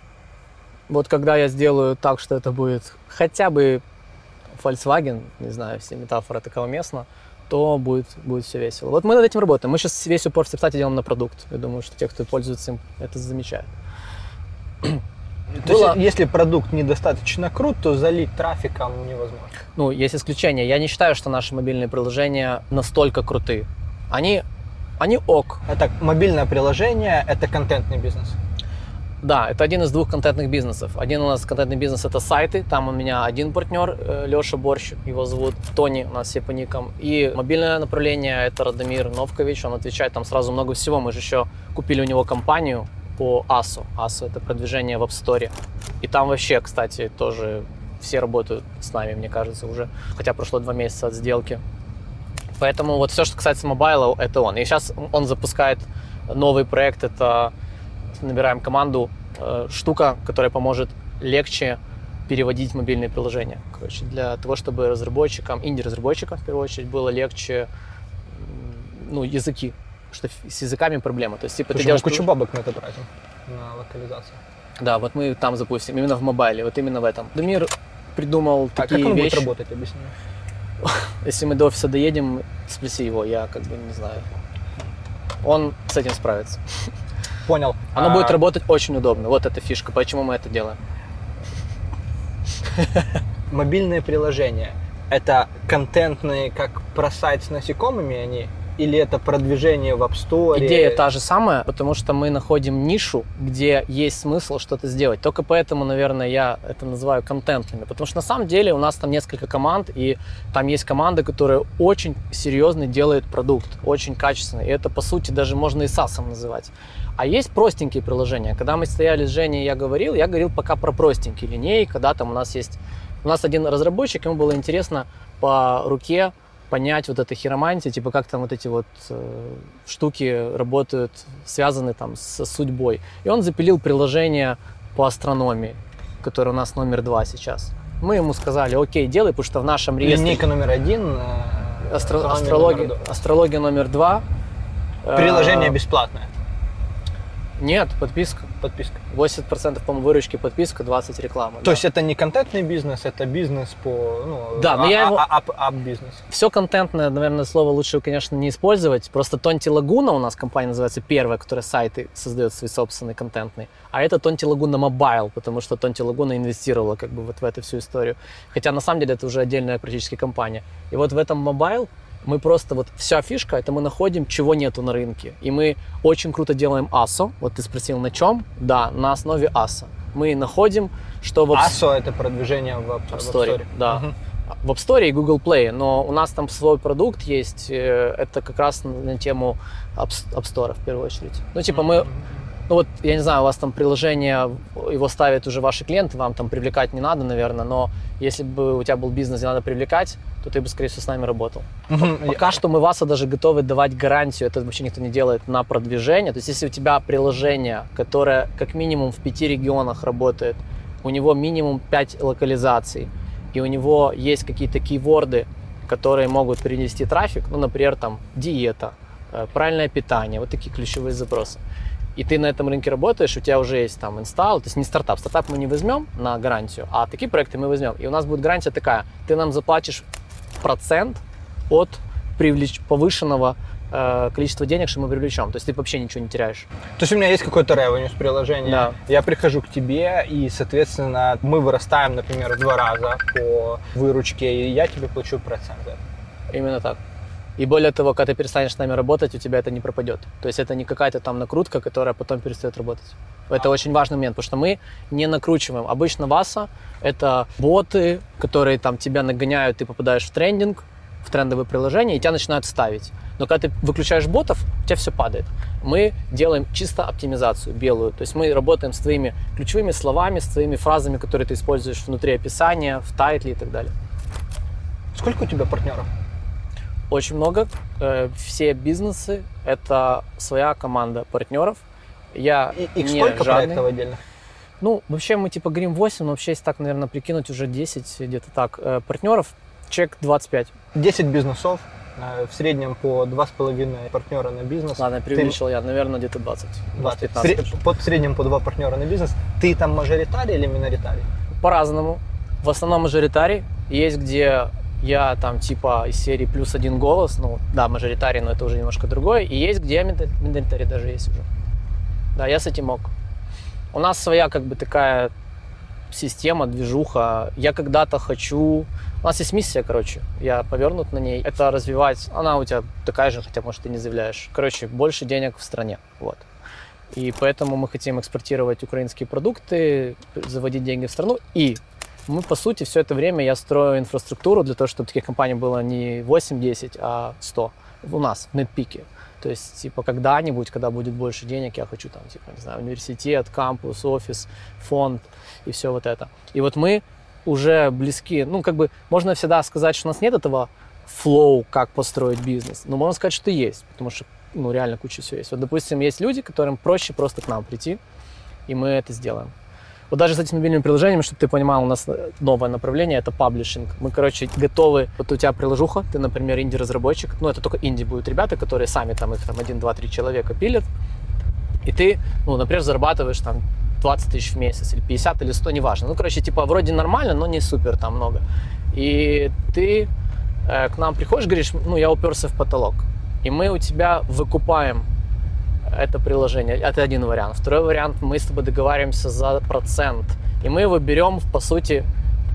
Вот когда я сделаю так, что это будет хотя бы Volkswagen, не знаю, все метафоры такого уместна, то будет, будет все весело. Вот мы над этим работаем. Мы сейчас весь упор в кстати, делаем на продукт. Я думаю, что те, кто пользуется им, это замечают. То Было... есть, если продукт недостаточно крут, то залить трафиком невозможно. Ну, есть исключения. Я не считаю, что наши мобильные приложения настолько крутые. Они, они ок. А так, мобильное приложение – это контентный бизнес? Да, это один из двух контентных бизнесов. Один у нас контентный бизнес это сайты, там у меня один партнер, э, Леша Борщ, его зовут, Тони, у нас все по никам. И мобильное направление это Радомир Новкович, он отвечает там сразу много всего. Мы же еще купили у него компанию по ASO. ASO это продвижение в App Store. И там вообще, кстати, тоже все работают с нами, мне кажется, уже. Хотя прошло два месяца от сделки. Поэтому вот все, что касается мобайла, это он. И сейчас он запускает новый проект, это набираем команду, э, штука, которая поможет легче переводить мобильные приложения. Короче, для того, чтобы разработчикам, инди-разработчикам в первую очередь, было легче ну, языки. Что с языками проблема. То есть, типа, ты Слушай, мы делаешь... кучу бабок на это тратим, на локализацию. Да, вот мы там запустим, именно в мобайле, вот именно в этом. Дамир придумал А как такие он будет вещи. работать, объясни? Если мы до офиса доедем, спроси его, я как бы не знаю. Он с этим справится. Понял. Оно А, будет работать очень удобно. Вот эта фишка, почему мы это делаем. Мобильные приложения – это контентные, как про сайт с насекомыми они? Или это продвижение в App Store? Идея та же самая, потому что мы находим нишу, где есть смысл что-то сделать. Только поэтому, наверное, я это называю контентными. Потому что на самом деле у нас там несколько команд, и там есть команды, которые очень серьезно делают продукт, очень качественный. И это, по сути, даже можно и SaaS называть. А есть простенькие приложения. Когда мы стояли с Женей, я говорил, я говорил пока про простенькие линейки, когда там у нас есть... У нас один разработчик, ему было интересно по руке понять вот это хиромантия, типа как там вот эти вот э, штуки работают, связаны там со судьбой. И он запилил приложение по астрономии, которое у нас номер два сейчас. Мы ему сказали, окей, делай, потому что в нашем реестре... Линейка номер один. э, Астро- астрология, номер астрология номер два. Э, Приложение бесплатное. Нет, подписка. Подписка. 80% по выручки подписка, 20 реклама. То есть это не контентный бизнес, это бизнес по... Ну, Да, но я его- app -бизнес. Все контентное, наверное, слово лучше, конечно, не использовать. Просто Tonti Laguna у нас компания называется первая, которая сайты создает свои собственные контентные. А это Tonti Laguna Mobile, потому что Tonti Laguna инвестировала как бы вот в эту всю историю. Хотя на самом деле это уже отдельная практически компания. И вот в этом Mobile мы просто вот вся фишка, это мы находим, чего нету на рынке. И мы очень круто делаем ASO. Вот ты спросил, на чем? Да, на основе ASO. Мы находим, что в ASO это продвижение в App Store, да. Мгм. в App Store и Google Play, но у нас там свой продукт есть, э, это как раз на на тему App, App Store в первую очередь. Ну, типа мы, ну вот, я не знаю, у вас там приложение, его ставят уже ваши клиенты, вам там привлекать не надо, наверное, но если бы у тебя был бизнес, где надо привлекать, то ты бы, скорее всего, с нами работал. Пока что мы вас даже готовы давать гарантию, это вообще никто не делает, на продвижение. То есть если у тебя приложение, которое как минимум в пяти регионах работает, у него минимум 5 локализаций, и у него есть какие-то кейворды, которые могут принести трафик, ну, например, там диета, э, правильное питание, вот такие ключевые запросы. И ты на этом рынке работаешь, у тебя уже есть там инсталл, то есть не стартап. Стартап мы не возьмем на гарантию, а такие проекты мы возьмем. И у нас будет гарантия такая, ты нам заплатишь процент от привлеч... повышенного э, количества денег, что мы привлечем. То есть ты вообще ничего не теряешь. То есть у меня есть какой-то ревеню с приложения, Да. я прихожу к тебе, и, соответственно, мы вырастаем, например, в два раза по выручке, и я тебе плачу проценты. Именно так. И более того, когда ты перестанешь с нами работать, у тебя это не пропадет. То есть это не какая-то там накрутка, которая потом перестает работать. Это очень важный момент, потому что мы не накручиваем. Обычно ВАСа — это боты, которые там тебя нагоняют, ты попадаешь в трендинг, в трендовые приложения, и тебя начинают ставить. Но когда ты выключаешь ботов, у тебя все падает. Мы делаем чисто оптимизацию белую. То есть мы работаем с твоими ключевыми словами, с твоими фразами, которые ты используешь внутри описания, в тайтле и так далее. Сколько у тебя партнеров? Очень много. Э, Все бизнесы — это своя команда партнеров. Я И, их не сколько жадный. проектов отдельно? Ну, вообще мы типа говорим 8, но вообще, если так, наверное, прикинуть, уже 10 где-то так э, партнеров. Чек 25. 10 бизнесов, э, в среднем по 2,5 партнера на бизнес. Ладно, Ты- преувеличил я, наверное, где-то 20. 20. 15. Сре- по- в среднем по два партнера на бизнес. Ты там мажоритарий или миноритарий? По-разному. В основном мажоритарий. Есть, где я там типа из серии плюс один голос, ну да, мажоритарий, но это уже немножко другое. И есть, где минор- миноритарий даже есть уже. Да, я с этим мог. У нас своя как бы такая система, движуха. Я когда-то хочу... У нас есть миссия, короче, я повернут на ней. Это развивать... Она у тебя такая же, хотя, может, ты не заявляешь. Короче, больше денег в стране. Вот. И поэтому мы хотим экспортировать украинские продукты, заводить деньги в страну. И мы, по сути, все это время я строю инфраструктуру для того, чтобы таких компаний было не 8-10, а 100 у нас в NetPeak. То есть, типа, когда-нибудь, когда будет больше денег, я хочу там, типа, не знаю, университет, кампус, офис, фонд и все вот это. И вот мы уже близки, ну, как бы, можно всегда сказать, что у нас нет этого флоу, как построить бизнес, но можно сказать, что есть, потому что, ну, реально куча всего есть. Вот, допустим, есть люди, которым проще просто к нам прийти, и мы это сделаем. Вот даже с этими мобильными приложениями, чтобы ты понимал, у нас новое направление – это паблишинг. Мы, короче, готовы, вот у тебя приложуха, ты, например, инди-разработчик, ну, это только инди будут ребята, которые сами там, их там один, два, три человека пилят, и ты, ну, например, зарабатываешь там 20 тысяч в месяц, или 50, или 100, неважно. Ну, короче, типа, вроде нормально, но не супер там много. И ты э, к нам приходишь, говоришь, ну, я уперся в потолок. И мы у тебя выкупаем это приложение. Это один вариант. Второй вариант, мы с тобой договариваемся за процент. И мы его берем, по сути,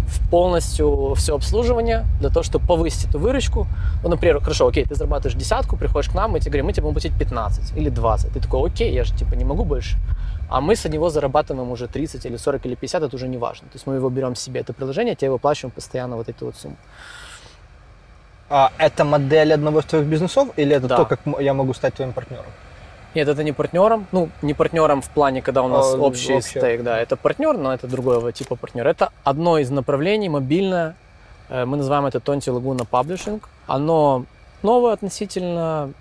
в полностью все обслуживание для того, чтобы повысить эту выручку. Ну, например, хорошо, окей, ты зарабатываешь десятку, приходишь к нам, мы тебе говорим, мы тебе будем платить 15 или 20. Ты такой, окей, я же типа не могу больше. А мы с него зарабатываем уже 30 или 40 или 50, это уже не важно. То есть мы его берем себе, это приложение, тебе выплачиваем постоянно вот эту вот сумму. А это модель одного из твоих бизнесов или это Да. то, как я могу стать твоим партнером? Нет, это не партнером. Ну, не партнером в плане, когда у нас А, общий вообще. стейк, да. Это партнер, но это другого типа партнер. Это одно из направлений, мобильное. Э, Мы называем это Тонти Лагуна Паблишинг. Оно новое относительно,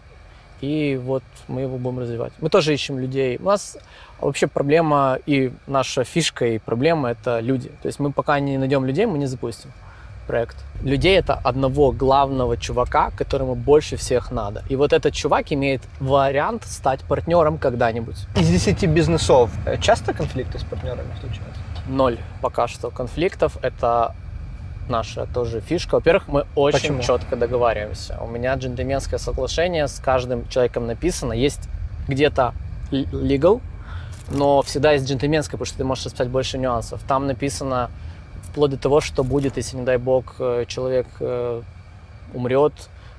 и вот мы его будем развивать. Мы тоже ищем людей. У нас вообще проблема и наша фишка, и проблема – это люди. То есть мы пока не найдем людей, мы не запустим проект. Людей это одного главного чувака, которому больше всех надо. И вот этот чувак имеет вариант стать партнером когда-нибудь. Из 10 бизнесов э, часто конфликты с партнерами случаются? Ноль пока что конфликтов. Это наша тоже фишка. Во-первых, мы очень Почему? четко договариваемся. У меня джентльменское соглашение с каждым человеком написано. Есть где-то legal, но всегда есть джентльменское, потому что ты можешь расписать больше нюансов. Там написано вплоть до того, что будет, если, не дай бог, э, человек э, умрет,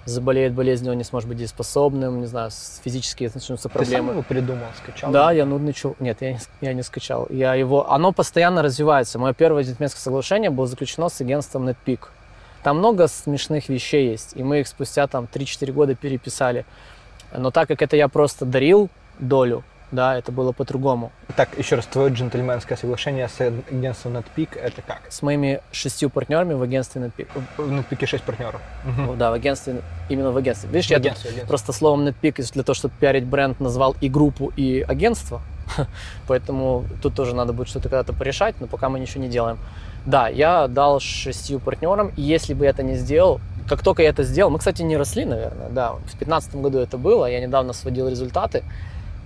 заболеет болезнью, он не сможет быть дееспособным, не знаю, с- физически начнутся Ты сам проблемы. его придумал, скачал? Да, я нудный чувак. Нет, я не, я не скачал. Я его... Оно постоянно развивается. Мое первое джентльменское соглашение было заключено с агентством NetPeak. Там много смешных вещей есть, и мы их спустя там 3-4 года переписали. Но так как это я просто дарил долю, да, это было по-другому. Так, еще раз, твое джентльменское соглашение с агентством NetPeak это как? С моими шестью партнерами в агентстве NetPeak. В NetPeak 6 партнеров. Ну Да, в агентстве, именно в агентстве. Видишь, В я тут агентстве, агентстве. просто словом NetPeak для того, чтобы пиарить бренд, назвал и группу, и агентство. Поэтому тут тоже надо будет что-то когда-то порешать, но пока мы ничего не делаем. Да, я дал шестью партнерам, и если бы я это не сделал, как только я это сделал, мы, кстати, не росли, наверное, да, в 2015 году это было, я недавно сводил результаты,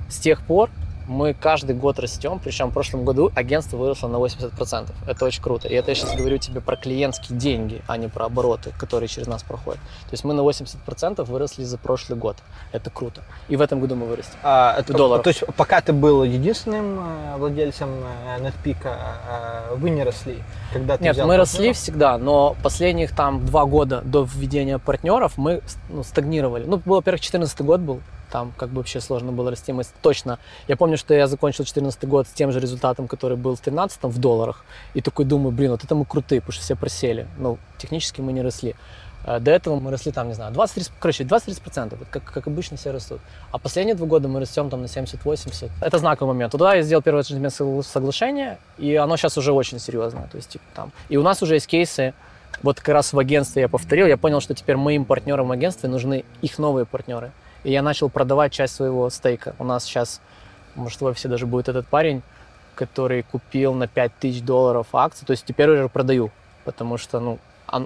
с тех пор мы каждый год растем, причем в прошлом году агентство выросло на 80%. Это очень круто. И это я сейчас говорю тебе про клиентские деньги, а не про обороты, которые через нас проходят. То есть мы на 80% выросли за прошлый год. Это круто. И в этом году мы вырастем. А, это, долларов. То есть пока ты был единственным э, владельцем э, NetPeak, э, вы не росли? Когда ты Нет, мы росли партнеров? всегда, но последних там два года до введения партнеров мы ну, стагнировали. Ну, был, во-первых, 2014 год был, там как бы вообще сложно было расти. Мы точно, я помню, что я закончил 2014 год с тем же результатом, который был в 2013 в долларах, и такой думаю, блин, вот это мы крутые, потому что все просели. Ну, технически мы не росли. Э, До этого мы росли там, не знаю, 20-30, короче, 20-30 процентов, как, как обычно все растут. А последние два года мы растем там на 70-80. Это знаковый момент. Туда я сделал первое джентльменское соглашение, и оно сейчас уже очень серьезное. То есть, типа, там. И у нас уже есть кейсы, вот как раз в агентстве я повторил, я понял, что теперь моим партнерам в агентстве нужны их новые партнеры. И я начал продавать часть своего стейка. У нас сейчас, может, в офисе даже будет этот парень, который купил на 5000 долларов акции. То есть теперь уже продаю, потому что, ну,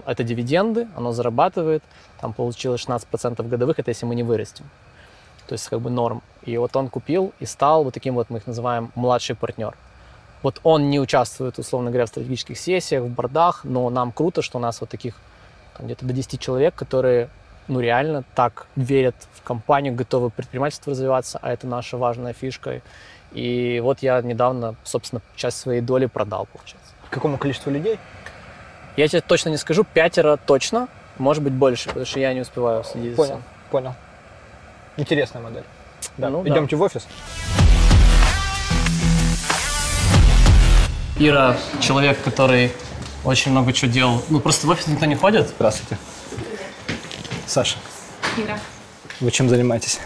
это дивиденды, оно зарабатывает, там получилось 16% годовых, это если мы не вырастем. То есть как бы норм. И вот он купил и стал вот таким вот, мы их называем, младший партнер. Вот он не участвует, условно говоря, в стратегических сессиях, в бордах, но нам круто, что у нас вот таких где-то до 10 человек, которые ну, реально так верят в компанию, готовы предпринимательство развиваться, а это наша важная фишка. И вот я недавно, собственно, часть своей доли продал, получается. Какому количеству людей? Я тебе точно не скажу, пятеро точно, может быть больше, потому что я не успеваю следить за Понял, всем. понял. Интересная модель. Да. Ну да. Идемте в офис. Ира человек, который очень много чего делал. Ну, просто в офис никто не ходит. Здравствуйте. Саша, Ира. вы чем занимаетесь?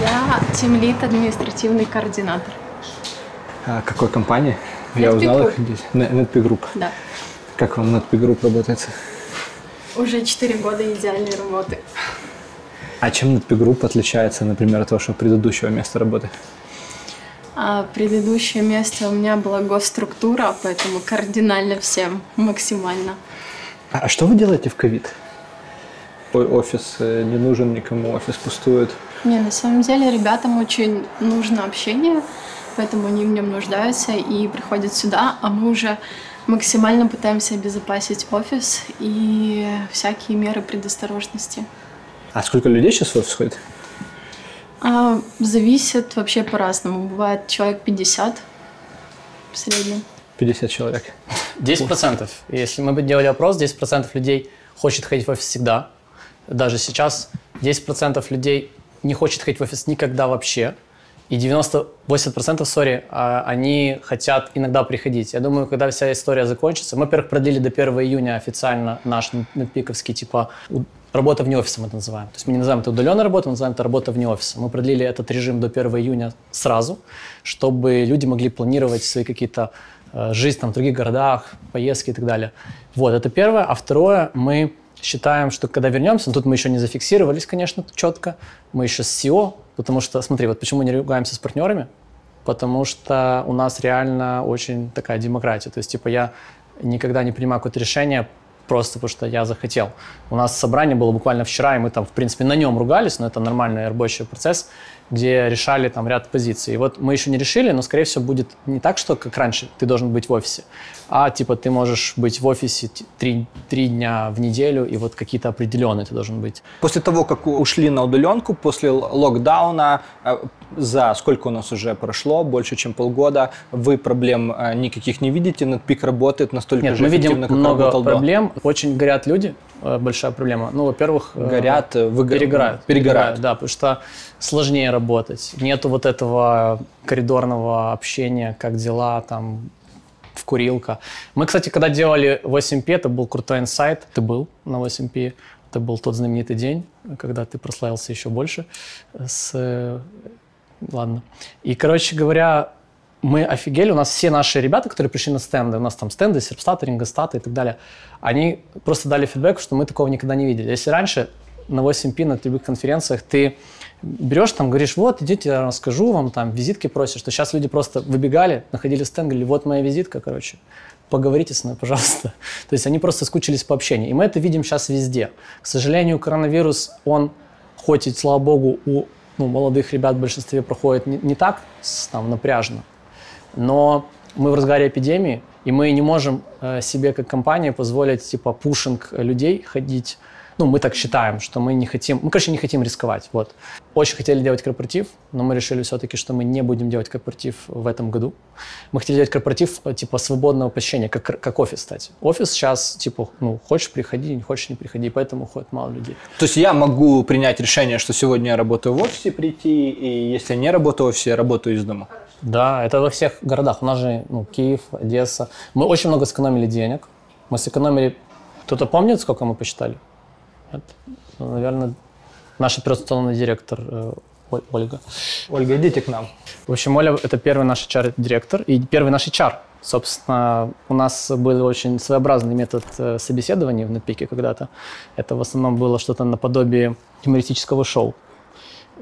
Я тимлит административный координатор. А какой компании? Я NetPeak узнал Group. их здесь. NetPeak Group. Да. Как вам NetPeak Group работает? Уже 4 года идеальной работы. А чем NetPeak Group отличается, например, от вашего предыдущего места работы? А предыдущее место у меня была госструктура, поэтому кардинально всем, максимально. А что вы делаете в ковид? Ой, Офис э, не нужен никому, офис пустует. Не, на самом деле ребятам очень нужно общение, поэтому они в нем нуждаются и приходят сюда, а мы уже максимально пытаемся обезопасить офис и всякие меры предосторожности. А сколько людей сейчас в офис ходит? А, зависит вообще по-разному. Бывает человек 50 в среднем. 50 человек. 10%. Если мы бы делали опрос, 10% людей хочет ходить в офис всегда. Даже сейчас 10% людей не хочет ходить в офис никогда вообще. И 90-80%, сори, а, они хотят иногда приходить. Я думаю, когда вся история закончится, мы, во-первых, продлили до 1 июня официально наш нетпиковский, типа, работа вне офиса мы это называем. То есть мы не называем это удаленная работа, мы называем это работа вне офиса. Мы продлили этот режим до 1 июня сразу, чтобы люди могли планировать свои какие-то э, жизнь там, в других городах, поездки и так далее. Вот, это первое. А второе, мы считаем, что когда вернемся, ну, тут мы еще не зафиксировались, конечно, четко, мы еще с SEO, потому что, смотри, вот почему не ругаемся с партнерами, потому что у нас реально очень такая демократия. То есть, типа, я никогда не принимаю какое-то решение просто потому, что я захотел. У нас собрание было буквально вчера, и мы там, в принципе, на нем ругались, но это нормальный рабочий процесс, где решали там ряд позиций. И вот мы еще не решили, но, скорее всего, будет не так, что как раньше, ты должен быть в офисе, а типа ты можешь быть в офисе три, три дня в неделю, и вот какие-то определенные ты должен быть. После того, как ушли на удаленку, после локдауна, э, за сколько у нас уже прошло, больше, чем полгода, вы проблем э, никаких не видите, NetPeak работает настолько Нет, же мы видим как много работал до? проблем. Очень горят люди, э, большая проблема. Ну, во-первых, Горят, э, выго- перегорают. перегорают. Да, потому что сложнее работать. Нету вот этого коридорного общения, как дела, там, в курилка. Мы, кстати, когда делали 8P, это был крутой инсайт. Ты был на 8P. Это был тот знаменитый день, когда ты прославился еще больше с Ладно. И, короче говоря, мы офигели, у нас все наши ребята, которые пришли на стенды, у нас там стенды, серпстаты, рингостаты и так далее, они просто дали фидбэк, что мы такого никогда не видели. Если раньше на 8P, на любых конференциях ты берешь там, говоришь, вот, идите, я расскажу вам, там, визитки просишь, что сейчас люди просто выбегали, находили стенд, говорили, вот моя визитка, короче, поговорите со мной, пожалуйста. То есть они просто скучились по общению. И мы это видим сейчас везде. К сожалению, коронавирус, он, хоть и, слава богу, у ну, молодых ребят в большинстве проходит не, не так там, напряжно, но мы в разгаре эпидемии, и мы не можем э, себе как компания позволить типа пушинг людей ходить. Ну, мы так считаем, что мы не хотим, мы, короче, не хотим рисковать. Вот. Очень хотели делать корпоратив, но мы решили все-таки, что мы не будем делать корпоратив в этом году. Мы хотели делать корпоратив э, типа свободного посещения, как, как офис, кстати. Офис сейчас, типа, ну, хочешь приходи, не хочешь не приходи, поэтому ходит мало людей. То есть я могу принять решение, что сегодня я работаю в офисе, прийти, и если я не работаю в офисе, я работаю из дома. Да, это во всех городах. У нас же ну, Киев, Одесса. Мы очень много сэкономили денег. Мы сэкономили... Кто-то помнит, сколько мы посчитали? Нет? Ну, наверное, наш операционный директор э, Оль- Ольга. Ольга, идите к нам. В общем, Оля – это первый наш HR-директор и первый наш HR. Собственно, у нас был очень своеобразный метод э, собеседования в NetPeak когда-то. Это в основном было что-то наподобие юмористического шоу.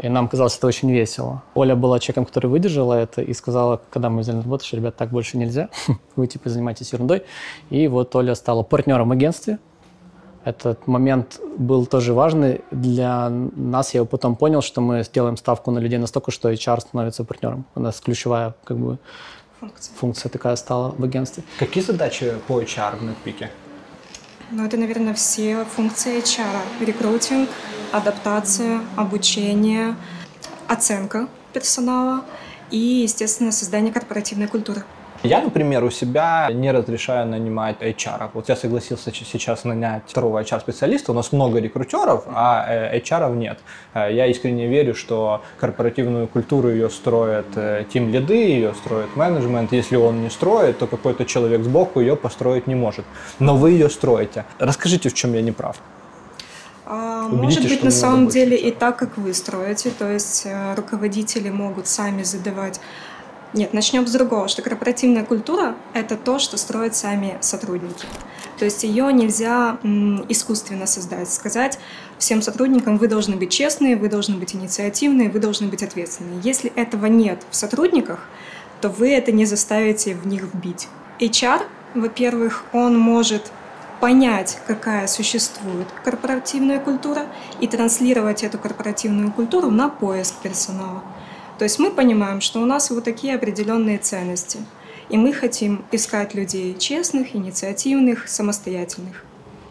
И нам казалось это очень весело. Оля была человеком, который выдержала это и сказала, когда мы взяли на работу, что, ребят, так больше нельзя. Вы, типа, занимаетесь ерундой. И вот Оля стала партнером агентстве. Этот момент был тоже важный для нас. Я потом понял, что мы сделаем ставку на людей настолько, что HR становится партнером. У нас ключевая как бы, Функция. функция такая стала в агентстве. Какие задачи по HR в NetPeak? Ну, это, наверное, все функции HR. Рекрутинг, адаптация, обучение, оценка персонала и, естественно, создание корпоративной культуры. Я, например, у себя не разрешаю нанимать HR. Вот я согласился сейчас нанять второго HR-специалиста. У нас много рекрутеров, а э, HR нет. Э, Я искренне верю, что корпоративную культуру ее строят тим лиды, ее строит менеджмент. Если он не строит, то какой-то человек сбоку ее построить не может. Но вы ее строите. Расскажите, в чем я не прав. А, Убедитесь, Может быть, на самом деле и так, как вы строите, то есть э, руководители могут сами задавать. Нет, начнем с другого, что корпоративная культура – это то, что строят сами сотрудники. То есть ее нельзя искусственно создать, сказать всем сотрудникам, вы должны быть честные, вы должны быть инициативные, вы должны быть ответственные. Если этого нет в сотрудниках, то вы это не заставите в них вбить. HR, во-первых, он может понять, какая существует корпоративная культура, и транслировать эту корпоративную культуру на поиск персонала. То есть мы понимаем, что у нас вот такие определенные ценности, и мы хотим искать людей честных, инициативных, самостоятельных.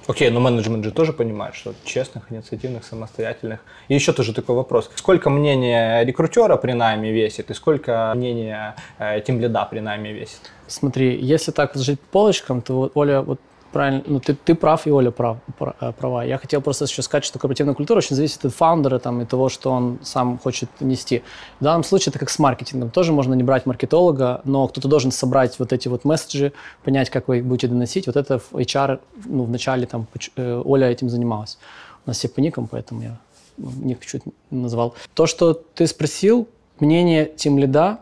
Окей, но менеджмент же тоже понимает, что честных, инициативных, самостоятельных. И еще тоже такой вопрос. Сколько мнение рекрутера при найме весит и сколько мнение э, тимлида при найме весит? Смотри, если так жить по полочкам, то вот Оля вот правильно, ну ты, ты прав, и Оля прав, э, права. Я хотел просто еще сказать, что корпоративная культура очень зависит от фаундера там, и того, что он сам хочет нести. В данном случае это как с маркетингом. Тоже можно не брать маркетолога, но кто-то должен собрать вот эти вот месседжи, понять, как вы будете доносить. Вот это в HR, ну, вначале там э, Оля этим занималась. У нас все по никам, поэтому я ну, них чуть назвал. То, что ты спросил, мнение тем лида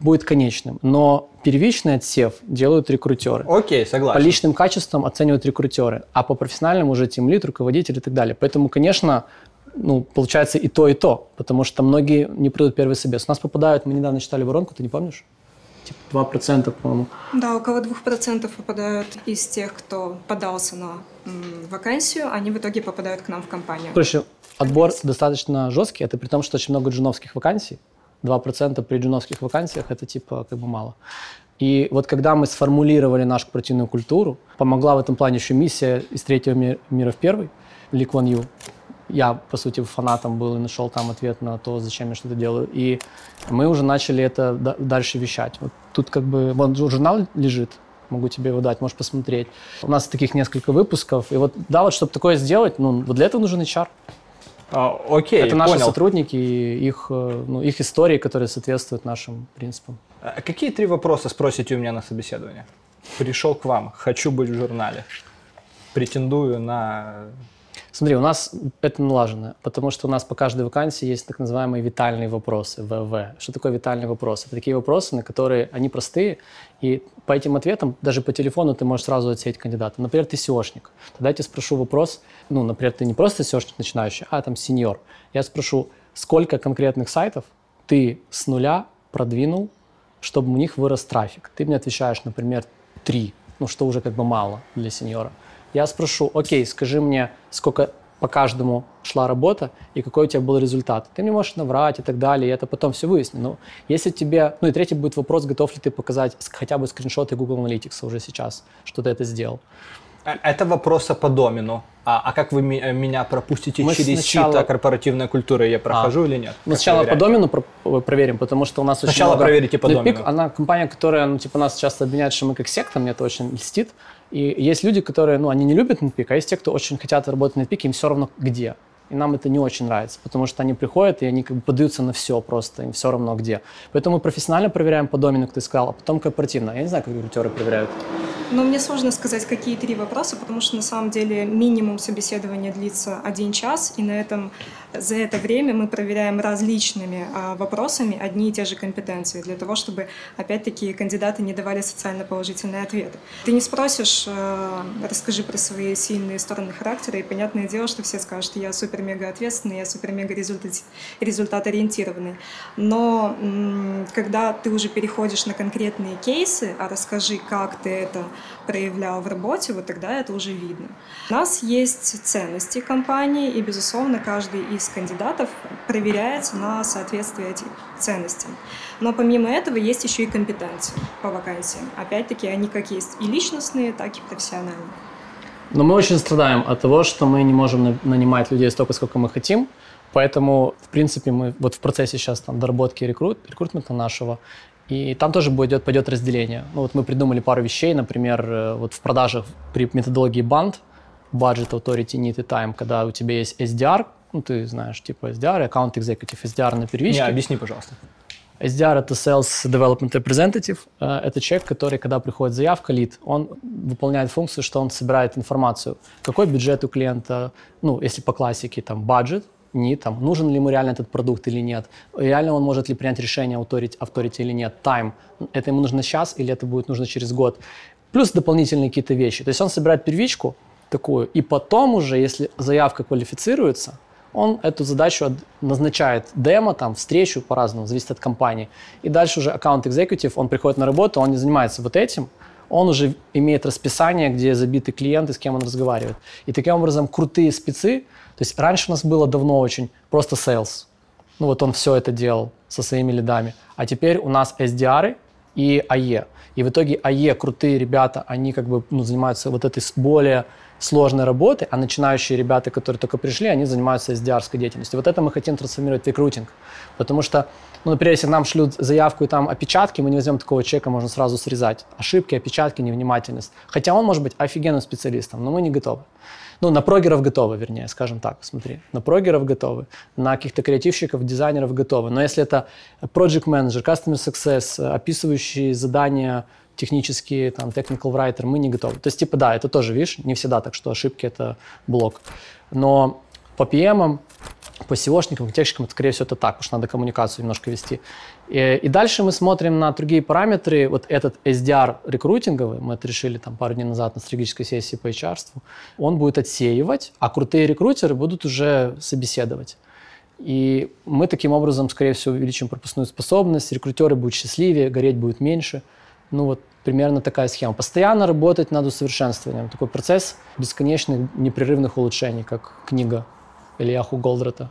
будет конечным, но первичный отсев делают рекрутеры. Окей, согласен. По личным качествам оценивают рекрутеры, а по профессиональным уже тем лид, руководитель и так далее. Поэтому, конечно, ну, получается и то, и то, потому что многие не придут первый собес. У нас попадают, мы недавно читали воронку, ты не помнишь? Типа 2%, по-моему. Да, около 2% попадают из тех, кто подался на м, вакансию, они в итоге попадают к нам в компанию. Короче, отбор достаточно жесткий, это при том, что очень много джуновских вакансий, 2% при джуновских вакансиях это типа как бы мало. И вот когда мы сформулировали нашу корпоративную культуру, помогла в этом плане еще миссия из третьего ми- мира в первый, Ли Кван Ю. Я, по сути, фанатом был и нашел там ответ на то, зачем я что-то делаю. И мы уже начали это дальше вещать. Вот тут как бы, вон журнал лежит, могу тебе его дать, можешь посмотреть. У нас таких несколько выпусков. И вот, да, вот чтобы такое сделать, ну, вот для этого нужен HR. А, окей, Это наши понял. сотрудники, и их, э, ну, их истории, которые соответствуют нашим принципам. А Какие три вопроса спросите у меня на собеседование? Пришел к вам, хочу быть в журнале, претендую на... Смотри, у нас это налажено, потому что у нас по каждой вакансии есть так называемые витальные вопросы, ВВ. Что такое витальный вопрос? Это такие вопросы, на которые они простые, и по этим ответам даже по телефону ты можешь сразу отсеять кандидата. Например, ты SEOшник. Тогда я тебе спрошу вопрос, ну, например, ты не просто SEOшник начинающий, а там сеньор. Я спрошу, сколько конкретных сайтов ты с нуля продвинул, чтобы у них вырос трафик. Ты мне отвечаешь, например, три, ну, что уже как бы мало для сеньора. Я спрошу, окей, скажи мне, сколько по каждому шла работа и какой у тебя был результат. Ты мне можешь наврать и так далее, и это потом все выясню. Но если тебе... Ну и третий будет вопрос, готов ли ты показать хотя бы скриншоты Google Analytics уже сейчас, что ты это сделал. А, Это вопросы по домену. А, а как вы э, меня пропустите Мы через сначала- сито корпоративной культуры? Я прохожу или нет? Мы Как сначала по проверяете? домену про- проверим, потому что у нас очень Сначала много... проверите по NetPeak, домену. она компания, которая, ну, типа, нас часто обвиняют, что мы как секта, мне это очень льстит. И есть люди, которые, ну, они не любят NetPeak, а есть те, кто очень хотят работать на NetPeak, им все равно где. И нам это не очень нравится, потому что они приходят, и они как бы подаются на все просто, им все равно где. Поэтому мы профессионально проверяем по домену, как ты сказал, а потом корпоративно. Я не знаю, как рекрутеры проверяют. Но мне сложно сказать, какие три вопроса, потому что на самом деле минимум собеседования длится один час, и на этом за это время мы проверяем различными а, вопросами одни и те же компетенции, для того, чтобы, опять-таки, кандидаты не давали социально положительные ответы. Ты не спросишь, э, расскажи про свои сильные стороны характера, и понятное дело, что все скажут, я супер-мега ответственный, я супер-мега результат- результат-ориентированный. Но когда ты уже переходишь на конкретные кейсы, а расскажи, как ты это проявлял в работе, вот тогда это уже видно. У нас есть ценности компании, и, безусловно, каждый из кандидатов проверяется на соответствие этим ценностям. Но помимо этого есть еще и компетенции по вакансиям. Опять-таки, они как есть и личностные, так и профессиональные. Но мы очень страдаем от того, что мы не можем на- нанимать людей столько, сколько мы хотим. Поэтому, в принципе, мы вот в процессе сейчас там доработки рекрут, рекрутмента нашего, и там тоже будет, пойдет разделение. Ну, вот мы придумали пару вещей, например, э, вот в продажах при методологии BAND, Budget, Authority, Need и Time, когда у тебя есть SDR, ну, ты знаешь, типа SDR, Account Executive, SDR на первичке. Не, объясни, пожалуйста. SDR – это Sales Development Representative. Э, Это человек, который, когда приходит заявка, лид, он выполняет функцию, что он собирает информацию. Какой бюджет у клиента, ну, если по классике, там, бюджет, не там, нужен ли ему реально этот продукт или нет, реально он может ли принять решение авторити, авторити или нет, тайм, это ему нужно сейчас или это будет нужно через год, плюс дополнительные какие-то вещи. То есть он собирает первичку такую, и потом уже, если заявка квалифицируется, он эту задачу назначает демо, там, встречу по-разному, зависит от компании. И дальше уже аккаунт executive, он приходит на работу, он не занимается вот этим, он уже имеет расписание, где забиты клиенты, с кем он разговаривает. И таким образом крутые спецы, то есть раньше у нас было давно очень просто sales. Ну вот он все это делал со своими лидами. А теперь у нас SDR и AE. И в итоге AE, крутые ребята, они как бы ну, занимаются вот этой более сложной работы, а начинающие ребята, которые только пришли, они занимаются SDR деятельностью. Вот это мы хотим трансформировать в рекрутинг. Потому что, ну, например, если нам шлют заявку и там опечатки, мы не возьмем такого человека, можно сразу срезать. Ошибки, опечатки, невнимательность. Хотя он может быть офигенным специалистом, но мы не готовы. Ну, на прогеров готовы, вернее, скажем так, смотри. На прогеров готовы, на каких-то креативщиков, дизайнеров готовы. Но если это project manager, customer success, описывающий задания технические, там, technical writer, мы не готовы. То есть, типа, да, это тоже, видишь, не всегда так, что ошибки — это блок. Но по PM, по SEOшникам, техникам, скорее всего, это так, что надо коммуникацию немножко вести. И, и дальше мы смотрим на другие параметры. Вот этот SDR рекрутинговый, мы это решили там пару дней назад на стратегической сессии по HR, он будет отсеивать, а крутые рекрутеры будут уже собеседовать. И мы таким образом, скорее всего, увеличим пропускную способность, рекрутеры будут счастливее, гореть будет меньше. Ну вот примерно такая схема. Постоянно работать над усовершенствованием. Такой процесс бесконечных непрерывных улучшений, как книга Ильяху Голдрата.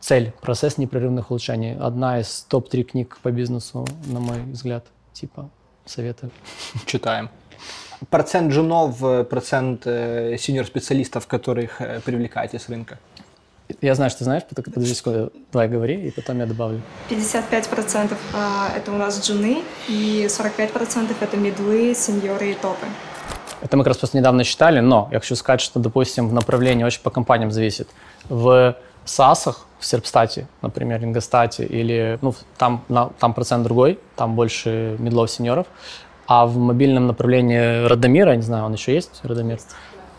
Цель – процесс непрерывных улучшений. Одна из топ-3 книг по бизнесу, на мой взгляд. Типа, советую. Читаем. Процент джунов, процент э, сеньор-специалистов, которых э, привлекаете с рынка? Я знаю, что ты знаешь, подожди секунду, давай говори, и потом я добавлю. 55% а, это у нас джуны, и 45% это медлы, сеньоры и топы. Это мы как раз просто недавно считали, но я хочу сказать, что, допустим, в направлении очень по компаниям зависит. В САСах, в Серпстате, например, Ингостате, или, ну, там, на, там процент другой, там больше медлов, сеньоров, а в мобильном направлении Радомира, не знаю, он еще есть, Радомир?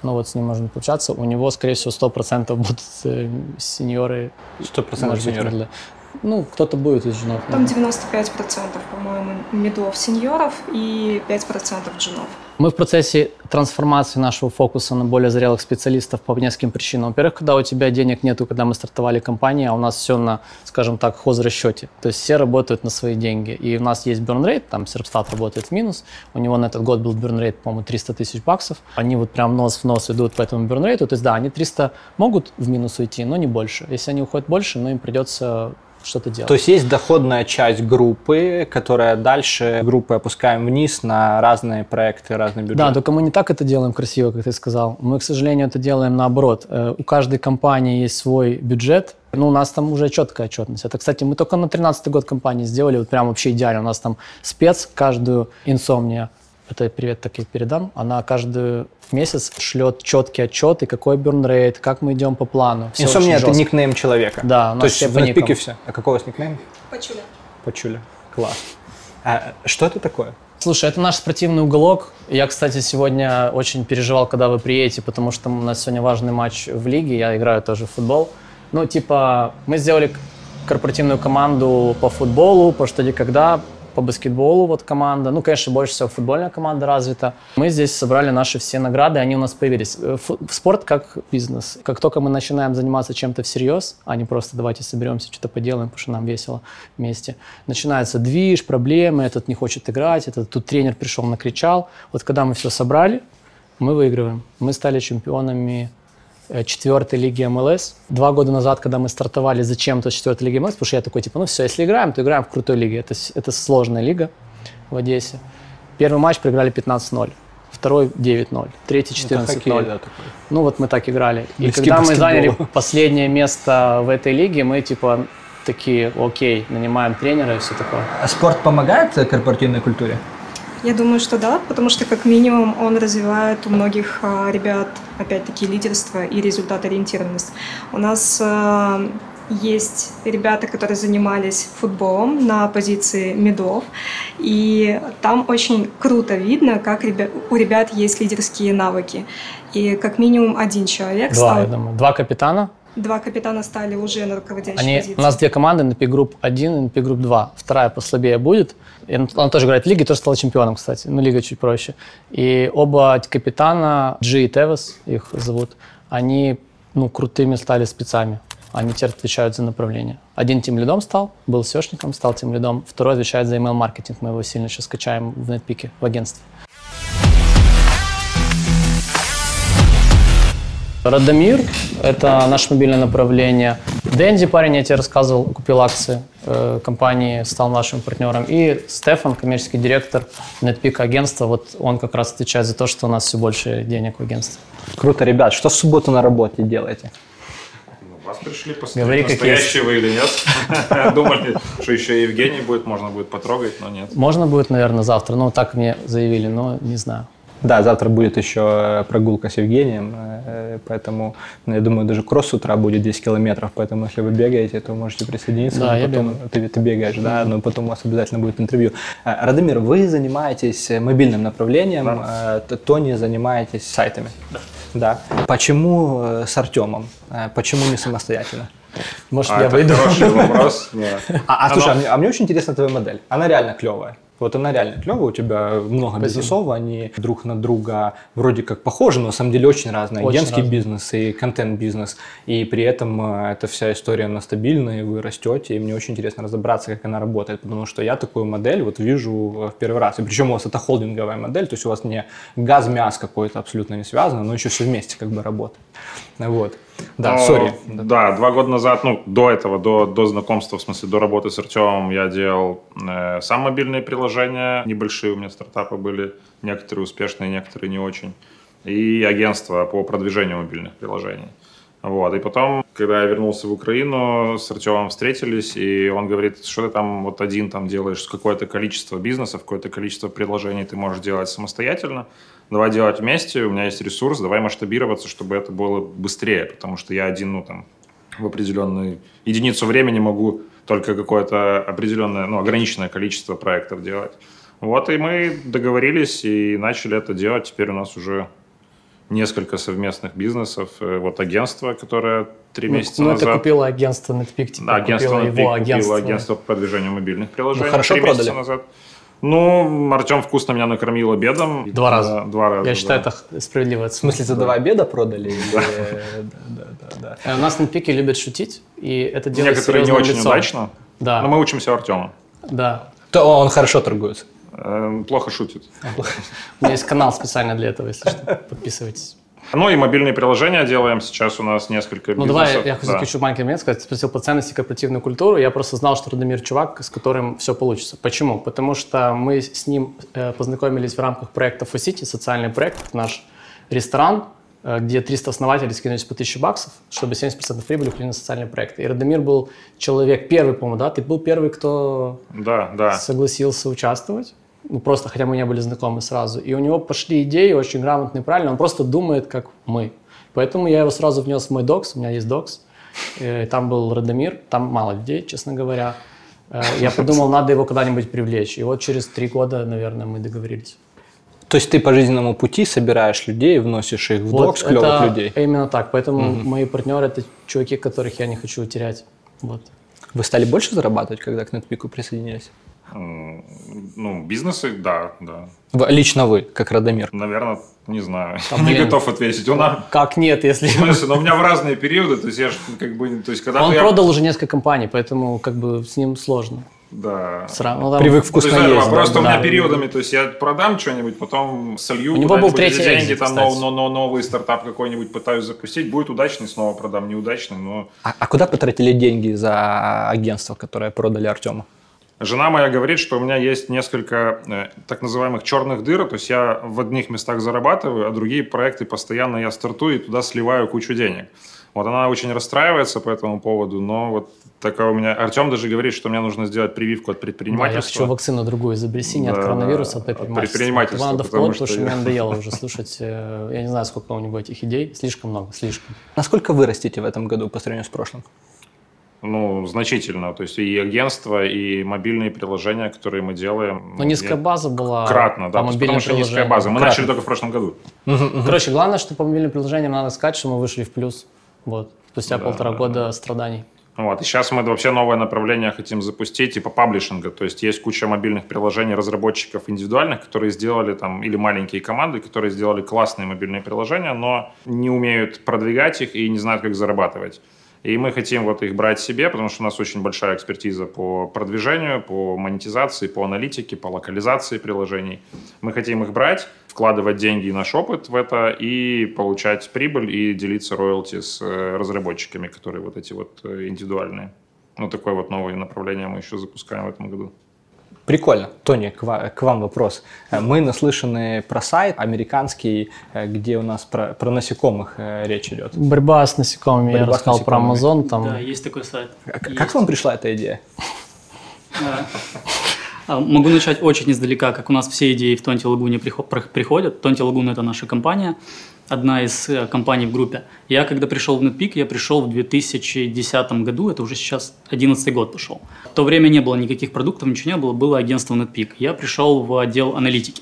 ну вот с ним можно пообщаться, у него, скорее всего, 100% будут э, сеньоры. 100% сеньоры? Быть, ну, кто-то будет из женов. Там 95%, по-моему, медов сеньоров и 5% джунов. Мы в процессе трансформации нашего фокуса на более зрелых специалистов по нескольким причинам. Во-первых, когда у тебя денег нету, когда мы стартовали компанию, а у нас все на, скажем так, хозрасчете. То есть все работают на свои деньги. И у нас есть rate, там Серпстат работает в минус. У него на этот год был rate, по-моему, 300 тысяч баксов. Они вот прям нос в нос идут по этому rate. То есть да, они 300 могут в минус уйти, но не больше. Если они уходят больше, но им придется что-то делать. То есть есть доходная часть группы, которая дальше группы опускаем вниз на разные проекты, разные бюджеты. Да, только мы не так это делаем красиво, как ты сказал. Мы, к сожалению, это делаем наоборот. Э, у каждой компании есть свой бюджет, ну, у нас там уже четкая отчетность. Это, кстати, мы только на 13 год компании сделали, вот прям вообще идеально. У нас там спец каждую инсомния это привет так и передам, она каждый месяц шлет четкий отчет, и какой burn как мы идем по плану. Все Insomnia – это никнейм человека? Да, у нас То есть в пике все. А какой у вас никнейм? Пачуля. Пачуля. Класс. А что это такое? Слушай, это наш спортивный уголок. Я, кстати, сегодня очень переживал, когда вы приедете, потому что у нас сегодня важный матч в лиге. Я играю тоже в футбол. Ну, типа, мы сделали корпоративную команду по футболу, по что где когда, по баскетболу вот команда. Ну, конечно, больше всего футбольная команда развита. Мы здесь собрали наши все награды, они у нас появились. Э, спорт как бизнес. Как только мы начинаем заниматься чем-то всерьез, а не просто давайте соберемся, что-то поделаем, потому что нам весело вместе, начинается движ, проблемы, этот не хочет играть, этот тут тренер пришел, накричал. Вот когда мы все собрали, мы выигрываем. Мы стали чемпионами четвертой лиги МЛС. Два года назад, когда мы стартовали зачем-то с четвертой лиги МЛС, потому что я такой, типа, ну все, если играем, то играем в крутой лиге. Это, это сложная лига в Одессе. Первый матч проиграли 15-0 второй 9-0, третий 14-0. Да, ну вот мы так играли. И Близкий когда мы заняли последнее место в этой лиге, мы типа такие, окей, нанимаем тренера и все такое. А спорт помогает корпоративной культуре? Я думаю, что да, потому что как минимум он развивает у многих а, ребят, опять-таки, лидерство и результат-ориентированность. У нас а, есть ребята, которые занимались футболом на позиции медов, и там очень круто видно, как у ребят есть лидерские навыки. И как минимум один человек Два, стал... я думаю. Два капитана, Два капитана стали уже на руководящей Они, позиции. у нас две команды, NP Group 1 и NP Group 2. Вторая послабее будет. И он он тоже играет в лиге, тоже стал чемпионом, кстати. Но лига чуть проще. И оба капитана, Джи и Тевес, их зовут, они ну, крутыми стали спецами. Они теперь отвечают за направление. Один тем лидом стал, был сешником, стал тем лидом. Второй отвечает за email-маркетинг. Мы его сильно сейчас качаем в NetPeak, в агентстве. Радомир – это наше мобильное направление. Дэнди, парень, я тебе рассказывал, купил акции э, компании, стал нашим партнером. И Стефан, коммерческий директор NetPeak агентства, вот он как раз отвечает за то, что у нас все больше денег в агентстве. Круто, ребят. Что в субботу на работе делаете? Вас пришли Говори, посмотреть, как настоящие вы или нет. Думали, что еще и Евгений будет, можно будет потрогать, но нет. Можно будет, наверное, завтра. Ну, так мне заявили, но не знаю. Да, завтра будет еще э, прогулка с Евгением, э, поэтому, ну, я думаю, даже кросс с утра будет 10 километров, поэтому если вы бегаете, то можете присоединиться. Да, я потом, ты, ты бегаешь, да, но потом у вас обязательно будет интервью. Э, Радомир, вы занимаетесь э, мобильным направлением, э, Т- Тони занимаетесь сайтами. Да. Да. Почему э, с Артемом? Э, Почему не самостоятельно? Может, А, я это выйду? хороший вопрос. да. А, а слушай, а мне, а мне очень интересна твоя модель. Она реально клевая. Вот она реально клевая, у тебя много бизнесов, они друг на друга вроде как похожи, но на самом деле очень разные. Очень Агентский разные. бизнес и контент-бизнес. И при этом э, эта вся история, она стабильная, и вы растете, и мне очень интересно разобраться, как она работает, потому что я такую модель вот вижу э, в первый раз. И причем у вас это холдинговая модель, то есть у вас не газ-мяс какой-то абсолютно не связано, но еще все вместе как бы работает. Вот. Да, Но, сори. Да, два года назад, ну, до этого, до, до знакомства, в смысле, до работы с Артемом, я делал э, сам мобильные приложения. Небольшие у меня стартапы были, некоторые успешные, некоторые не очень. И агентство по продвижению мобильных приложений. Вот. И потом, когда я вернулся в Украину, с Артемом встретились, и он говорит, что ты там вот один там делаешь, какое-то количество бизнесов, какое-то количество предложений ты можешь делать самостоятельно. Давай делать вместе, у меня есть ресурс, давай масштабироваться, чтобы это было быстрее, потому что я один, ну, там, в определенную единицу времени могу только какое-то определенное, ну, ограниченное количество проектов делать. Вот, и мы договорились и начали это делать. Теперь у нас уже несколько совместных бизнесов. Э, Вот агентство, которое три Ну, месяца ну, назад... это купила агентство NetPeak, типа, Да, агентство купила Netpeak его купило агентство. агентство по продвижению мобильных приложений Ну, хорошо три месяца продали? назад. Ну, Артем вкусно меня накормил обедом. Два раза. Да, Два раза, Я считаю, да. это справедливо. В смысле, за два обеда продали? Да, да, да, да. Э, У нас на пике любят шутить, и это делает Некоторые не очень удачно, Да, но мы учимся у Артема. да. То он хорошо торгуется. Э, Плохо шутит. У меня есть канал специально для этого, если что. Подписывайтесь. Ну и мобильные приложения делаем. Сейчас у нас несколько Ну, бизнесов. давай я да. хочу заключу маленький момент, сказать, спросил по ценности корпоративную культуру. Я просто знал, что Радомир чувак, с которым все получится. Почему? Потому что мы с ним э, познакомились в рамках проекта Focity, социальный проект, наш ресторан, э, где 300 основателей скинулись по 1000 баксов, чтобы 70% прибыли ушли на социальные проекты. И Радомир был человек первый, по-моему, да? Ты был первый, кто Да, да. согласился участвовать. Ну, просто, хотя мы не были знакомы сразу. И у него пошли идеи очень грамотные, правильно. Он просто думает, как мы. Поэтому я его сразу внес в мой докс. У меня есть докс. Э, Там был Радомир. Там мало людей, честно говоря. Э, Я подумал, надо его когда-нибудь привлечь. И вот через три года, наверное, мы договорились. То есть ты по жизненному пути собираешь людей, вносишь их в Вот докс клевых это людей. Именно так. Поэтому мои партнеры – это чуваки, которых я не хочу терять. Вот. Вы стали больше зарабатывать, когда к Нетпику присоединились? Ну, бизнесы, да, да. Лично вы, как Радомир. Наверное, не знаю. Там, не блин. готов ответить. У нас... Как нет, если... В смысле, но у меня в разные периоды, то есть я ж как бы, то есть когда Он я... продал уже несколько компаний, поэтому как бы с ним сложно. Да. Сра- ну, там- Привык есть, вкусно есть. да, просто у да. меня периодами, то есть я продам что-нибудь, потом солью У него был третий деньги, экзит, там нов- но, но, новый стартап какой-нибудь пытаюсь запустить, будет удачный, снова продам, неудачный, но... А, а куда потратили деньги за агентство, которое продали Артему? Жена моя говорит, что у меня есть несколько э, так называемых черных дыр, то есть я в одних местах зарабатываю, а другие проекты постоянно я стартую и туда сливаю кучу денег. Вот она очень расстраивается по этому поводу, но вот такая у меня... Артем даже говорит, что мне нужно сделать прививку от Да, я предпринимательства. хочу вакцину другую изобрести, не от Да, коронавируса, а от от предпринимательства. предпринимательства, надо потому вколоть, что потому что я- мне надоело уже слушать. э, Я не знаю, сколько у него этих идей. Слишком много, слишком. Насколько вы растите в этом году по сравнению с прошлым? Ну, значительно. То есть и агентство, и мобильные приложения, которые мы делаем. Но ну, низкая база была Кратно, да. по мобильным Потому что низкая база. Мы Кратно. начали только в прошлом году. Короче, главное, что по мобильным приложениям надо сказать, что мы вышли в плюс. Вот. спустя Да, полтора да, года страданий. Вот. И сейчас мы вообще новое направление хотим запустить, типа паблишинга. То есть есть куча мобильных приложений разработчиков индивидуальных, которые сделали там, или маленькие команды, которые сделали классные мобильные приложения, но не умеют продвигать их и не знают, как зарабатывать. И мы хотим вот их брать себе, потому что у нас очень большая экспертиза по продвижению, по монетизации, по аналитике, по локализации приложений. Мы хотим их брать, вкладывать деньги и наш опыт в это и получать прибыль и делиться роялти с э, разработчиками, которые вот эти вот э, индивидуальные. Ну, такое вот новое направление мы еще запускаем в этом году. Прикольно. Тони, к ва- к вам вопрос. Э, Мы наслышаны про сайт американский, э, где у нас про, про насекомых э, речь идет. Борьба с насекомыми, я Борьба с рассказал про. Amazon. Там Да, есть такой сайт. А к- Есть. Как вам пришла эта идея? А, а, Могу начать очень издалека, как у нас все идеи в Тонти Лагуне приходят. Тонти Лагун – это наша компания, одна из э, компаний в группе. Я, когда пришел в NetPeak, я пришел в 2010 году, это уже сейчас 11 год пошел. В то время не было никаких продуктов, ничего не было, было агентство NetPeak. Я пришел в отдел аналитики.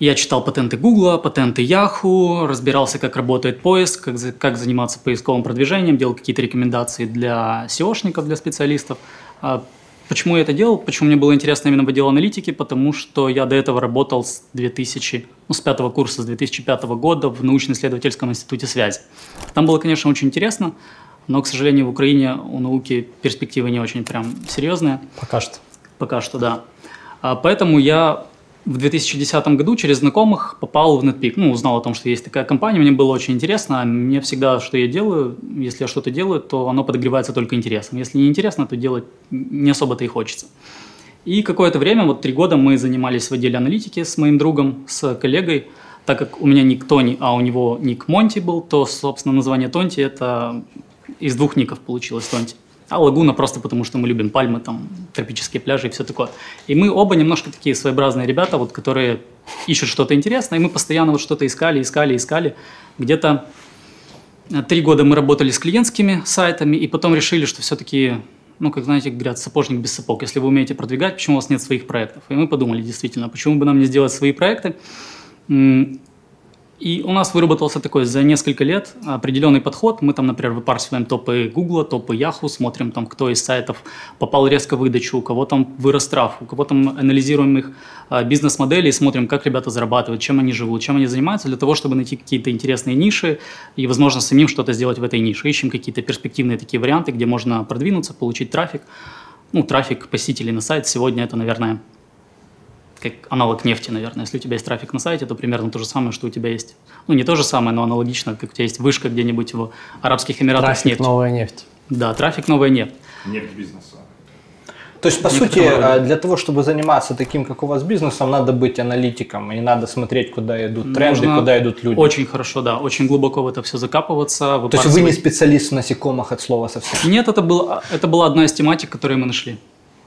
Я читал патенты Гугла, патенты Яху, разбирался, как работает поиск, как, как заниматься поисковым продвижением, делал какие-то рекомендации для SEOшников, для специалистов. Почему я это делал? Почему мне было интересно именно в отдел аналитики? Потому что я до этого работал с 2000, ну, с пятого курса, с 2005 года в научно-исследовательском институте связи. Там было, конечно, очень интересно, но, к сожалению, в Украине у науки перспективы не очень прям серьезные. пока что. Пока что, да. А, Поэтому я в 2010 году через знакомых попал в NetPeak. Ну, узнал о том, что есть такая компания, мне было очень интересно. А Мне всегда, что я делаю, если я что-то делаю, то оно подогревается только интересом. Если не интересно, то делать не особо-то и хочется. И какое-то время, вот три года мы занимались в отделе аналитики с моим другом, с коллегой. Так как у меня ник Тони, а у него ник Монти был, то, собственно, название Тонти – это из двух ников получилось Тонти. А Лагуна просто потому, что мы любим пальмы, там, тропические пляжи и все такое. И мы оба немножко такие своеобразные ребята, вот, которые ищут что-то интересное, и мы постоянно вот что-то искали, искали, искали. Где-то э, три года мы работали с клиентскими сайтами, и потом решили, что все-таки, ну, как знаете, говорят, сапожник без сапог. Если вы умеете продвигать, почему у вас нет своих проектов? И мы подумали, действительно, почему бы нам не сделать свои проекты? И у нас выработался такой за несколько лет определенный подход. Мы там, например, выпарсиваем топы Гугла, топы Яху, смотрим там, кто из сайтов попал резко в выдачу, у кого там вырос траф, у кого там анализируем их а, бизнес-модели и смотрим, как ребята зарабатывают, чем они живут, чем они занимаются, для того, чтобы найти какие-то интересные ниши и, возможно, самим что-то сделать в этой нише. Ищем какие-то перспективные такие варианты, где можно продвинуться, получить трафик. Ну, трафик посетителей на сайт сегодня это, наверное, как аналог нефти, наверное. Если у тебя есть трафик на сайте, то примерно то же самое, что у тебя есть. Ну, не то же самое, но аналогично, как у тебя есть вышка где-нибудь в Арабских Эмиратах с Трафик, нефтью. новая нефть. Да, трафик, новая нефть. Нефть бизнеса. То есть, по сути, э, для того, чтобы заниматься таким, как у вас, бизнесом, надо быть аналитиком, и надо смотреть, куда идут тренды, Нужно куда идут люди. Очень хорошо, да, очень глубоко в это все закапываться. То есть вы не специалист в насекомых от слова совсем? Нет, это, был, это была одна из тематик, которые мы нашли.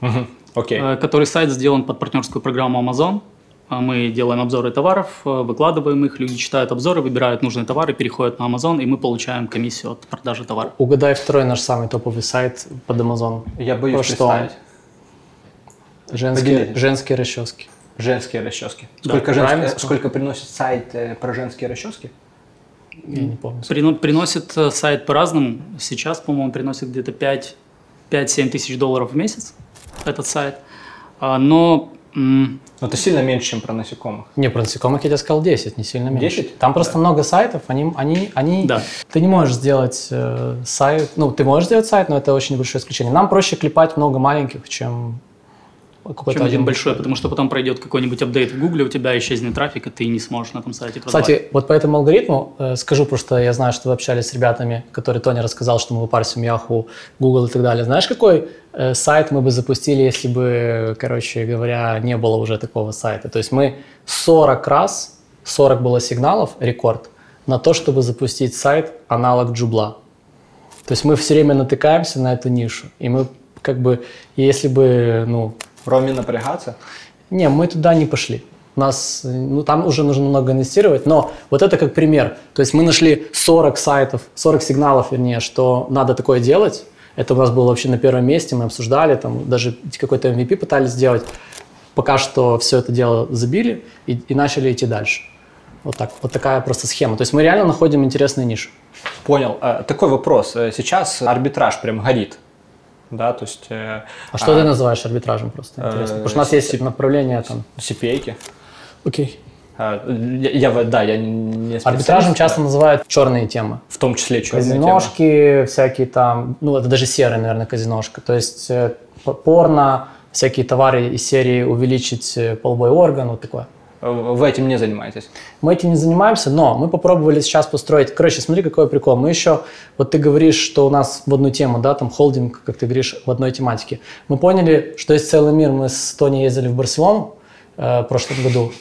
Мгм. Окей. Э, Который сайт сделан под партнерскую программу Amazon. А Мы делаем обзоры товаров, э, выкладываем их, люди читают обзоры, выбирают нужные товары, переходят на Amazon, и мы получаем комиссию от продажи товара. Угадай второй наш самый топовый сайт под Amazon. Я боюсь Что он? представить. Женские, Поделитесь. женские расчески. Женские расчески. Да, Сколько, женск- правильно э, сказал? сколько приносит сайт э, про женские расчески? Я не помню. Прино- приносит э, сайт по-разному. Сейчас, по-моему, приносит где-то 5 5-7 тысяч долларов в месяц этот сайт. А, Но Но это сильно меньше, чем про насекомых. Не, про насекомых я тебе сказал 10, не сильно меньше. 10? Там просто много сайтов, они, они, они... Да. Ты не можешь сделать э, сайт, ну, ты можешь сделать сайт, но это очень большое исключение. Нам проще клепать много маленьких, чем какой-то чем один один большой, потому что потом пройдет какой-нибудь апдейт в Гугле, у тебя исчезнет трафик, и ты не сможешь на этом сайте продавать. Кстати, вот по этому алгоритму э, скажу, просто я знаю, что вы общались с ребятами, которые Тони рассказал, что мы выпарсим Yahoo, Google и так далее. Знаешь, какой э, сайт мы бы запустили, если бы, короче говоря, не было уже такого сайта? То есть мы 40 раз, 40 было сигналов, рекорд, на то, чтобы запустить сайт аналог Джубла. То есть мы все время натыкаемся на эту нишу. И мы как бы, если бы, ну, Роме напрягаться? не, мы туда не пошли. Нас, ну, там уже нужно много инвестировать, но вот это как пример. То есть мы нашли 40 сайтов, 40 сигналов, вернее, что надо такое делать. Это у нас было вообще на первом месте, мы обсуждали, там даже какой-то MVP пытались сделать. Пока что все это дело забили и, и начали идти дальше. Вот так, вот такая просто схема. То есть мы реально находим интересные ниши. Понял. Э, Такой вопрос. Э, Сейчас арбитраж прям горит. Да, то есть... э, А что ты называешь арбитражем просто? Интересно. э, Потому что у нас есть направление там. CPA-ки. Окей. А, Я, да, я не Арбитражем часто да. называют черные темы. В том числе черные Казиношки, всякие там, ну это даже серая, наверное, казиношка. То есть э, порно, всякие товары из серии увеличить половой орган, вот такое. Вы этим не занимаетесь? Мы этим не занимаемся, но мы попробовали сейчас построить. Короче, смотри, какой прикол. Мы еще, вот ты говоришь, что у нас в одну тему, да, там холдинг, как ты говоришь, в одной тематике. Мы поняли, что есть целый мир. Мы с Тони ездили в Барселону э, в прошлом году.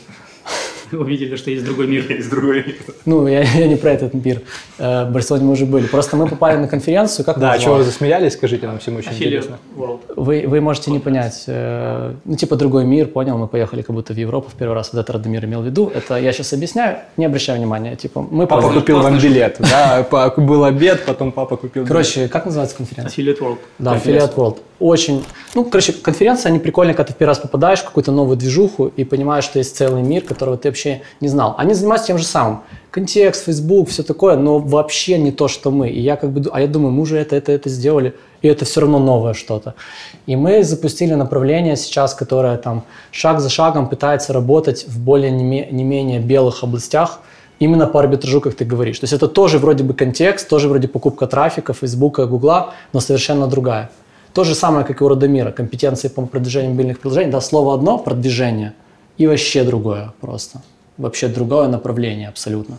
Увидели, что есть другой мир. Есть другой мир. Ну, я, я не про этот мир. Э, в Барселоне мы уже были. Просто мы попали на конференцию, как Да, чего вы засмеялись, скажите нам всем очень Affiliate интересно. World. Вы, вы можете не понять. э, ну, типа другой мир, понял? Мы поехали как будто в Европу в первый раз. Вот это Радомир имел в виду. Это я сейчас объясняю, не обращай внимания. Типа, мы Папа купил вам билет, да, был обед, потом папа купил билет. Короче, как называется конференция? Affiliate World. Да, Конференция. Affiliate World. Очень, ну, короче, конференция, они прикольные, когда ты в первый раз попадаешь в какую-то новую движуху и понимаешь, что есть целый мир, которого ты вообще не знал. Они занимаются тем же самым. Контекст, Facebook, все такое, но вообще не то, что мы. И я как бы, а я думаю, мы уже это, это, это сделали, и это все равно новое что-то. И мы запустили направление сейчас, которое там шаг за шагом пытается работать в более не, не менее белых областях, именно по арбитражу, как ты говоришь. То есть это тоже вроде бы контекст, тоже вроде покупка трафика, Фейсбука, Гугла, но совершенно другая. То же самое, как и у Родомира, компетенции по продвижению мобильных приложений. Да, слово одно, продвижение, и вообще другое просто. Вообще другое направление абсолютно.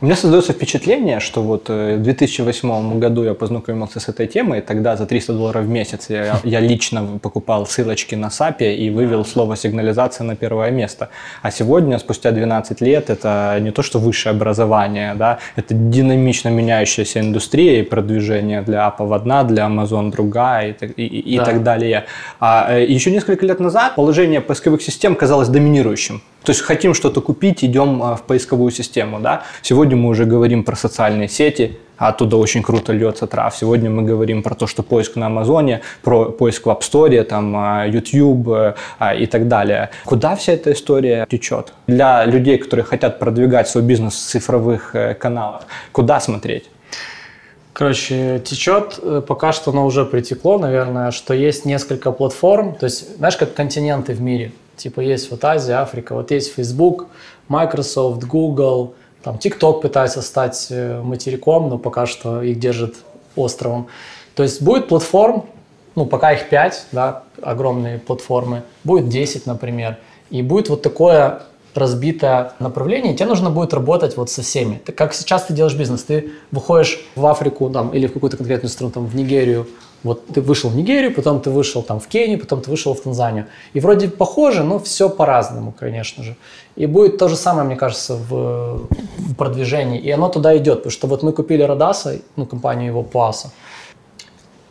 У меня создается впечатление, что вот э, в 2008 году я познакомился с этой темой, тогда за 300 долларов в месяц я, я лично покупал ссылочки на SAP и вывел слово сигнализация на первое место. А сегодня, спустя 12 лет, это не то, что высшее образование, да, это динамично меняющаяся индустрия и продвижение для Apple одна, для Amazon другая и, так- и- и- и Да. так далее. А э, еще несколько лет назад положение поисковых систем казалось доминирующим. То есть хотим что-то купить, идем а, в поисковую систему. Да? Сегодня мы уже говорим про социальные сети, а оттуда очень круто льется трав. Сегодня мы говорим про то, что поиск на Амазоне, про поиск в App Store, там, а, YouTube э, и так далее. Куда вся эта история течет? Для людей, которые хотят продвигать свой бизнес в цифровых э, каналах, куда смотреть? Короче, течет, э, пока что оно уже притекло, наверное, что есть несколько платформ, то есть, знаешь, как континенты в мире. Типа есть вот Азия, Африка, вот есть Facebook, Microsoft, Google, там TikTok пытается стать э, материком, но пока что их держит островом. То есть будет платформ, ну, пока их 5, да, огромные платформы, будет 10, например, и будет вот такое разбитое направление, тебе нужно будет работать вот со всеми. Ты, как сейчас ты делаешь бизнес, ты выходишь в Африку там, или в какую-то конкретную страну, там, в Нигерию, вот ты вышел в Нигерию, потом ты вышел там в Кению, потом ты вышел в Танзанию. И вроде похоже, но все по-разному, конечно же. И будет то же самое, мне кажется, в, в продвижении. И оно туда идет, потому что вот мы купили Родаса, ну, компанию его Пуаса,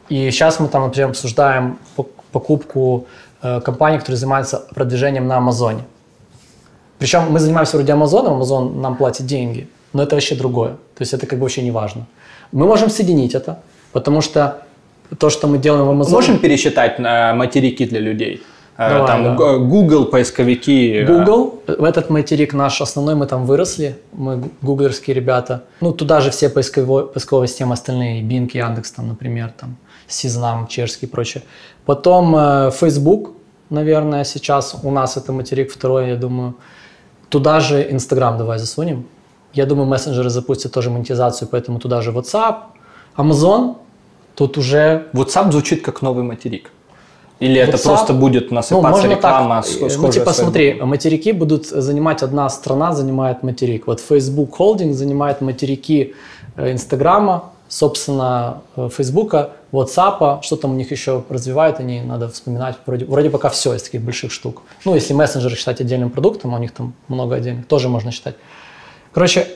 и сейчас мы там, например, обсуждаем пок- покупку э, компании, которая занимается продвижением на Амазоне. Причем мы занимаемся вроде Амазоном, Амазон нам платит деньги, но это вообще другое. То есть это как бы вообще не важно. Мы можем соединить это, потому что то, что мы делаем в Амазоне... Можем пересчитать на материки для людей? Э, Давай, там да. Google, поисковики. э, Google, в этот материк наш основной, мы там выросли, мы гу- гуглерские ребята. Ну, туда же все поисково- поисковые системы остальные, Bing, Яндекс, там, например, там, Сизнам, чешский и прочее. Потом э, Facebook, наверное, сейчас у нас это материк второй, я думаю. Туда же Instagram давай засунем. Я думаю, мессенджеры запустят тоже монетизацию, поэтому туда же WhatsApp. Amazon, тут уже WhatsApp звучит как новый материк. Или это WhatsApp, просто будет насыпаться можно реклама так, э, Ну, типа, смотри, Facebook? материки будут занимать одна страна, занимает материк. Вот Facebook Holding занимает материки э, Инстаграма, собственно, э, Фейсбука, WhatsApp, что там у них еще развивают, они, надо вспоминать, вроде, вроде пока все из таких больших штук. Ну, если мессенджеры считать отдельным продуктом, а у них там много отдельных, тоже можно считать. Короче,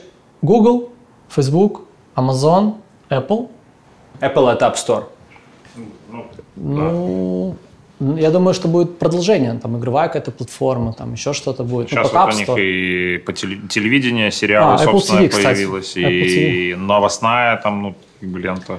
Google, Facebook, Amazon, Apple, Apple это App Store. ну, я думаю, что будет продолжение, там игровая какая-то платформа, там еще что-то будет. Ну, Сейчас пока вот у них и по теле- телевидение, сериалы, А, Apple собственно, TV, кстати. появилось, Apple и новостная там, ну, лента.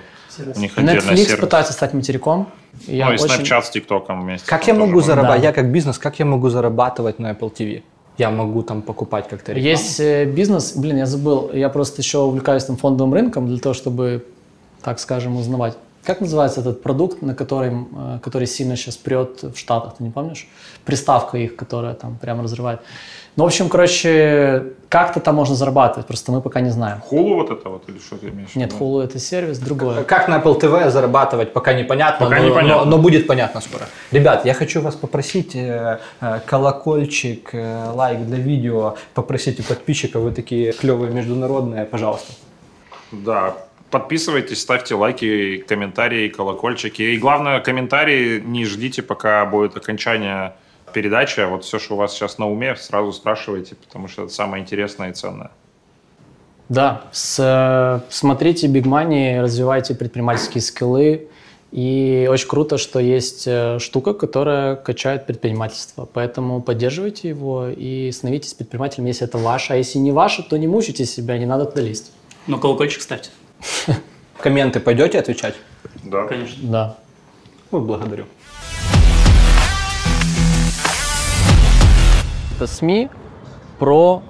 У них Netflix сервис. пытается стать материком. и Я ну и очень... Snapchat с ТикТоком вместе. Как я могу зарабатывать, Да. я как бизнес, как я могу зарабатывать на Apple TV? я могу там покупать как-то рекламу? Есть э, бизнес, блин, я забыл, я просто еще увлекаюсь там фондовым рынком для того, чтобы, так скажем, узнавать. Как называется этот продукт, на котором, э, который сильно сейчас прет в Штатах, ты не помнишь? Приставка их, которая там прямо разрывает. Ну, в общем, короче, как-то там можно зарабатывать, просто мы пока не знаем. Хулу вот это вот или что ты имеешь Нет? Hulu это сервис, другое. Как на Apple TV зарабатывать, пока непонятно, Пока но, непонятно. но- но будет понятно скоро. Ребят, я хочу вас попросить э, э, колокольчик, э, лайк для видео, попросить у подписчиков, вы такие клевые международные, пожалуйста. Да, подписывайтесь, ставьте лайки, комментарии, колокольчики. И главное, комментарии не ждите, пока будет окончание передачи. А Вот все, что у вас сейчас на уме, сразу спрашивайте, потому что это самое интересное и ценное. Да, с- э, смотрите Big Money, развивайте предпринимательские скиллы. И очень круто, что есть э, штука, которая качает предпринимательство. Поэтому поддерживайте его и становитесь предпринимателем, если это ваше. А если не ваше, то не мучайте себя, не надо туда лезть. Но колокольчик ставьте. Комменты пойдете отвечать? Да. Конечно. Да. Ой, благодарю. Это СМИ про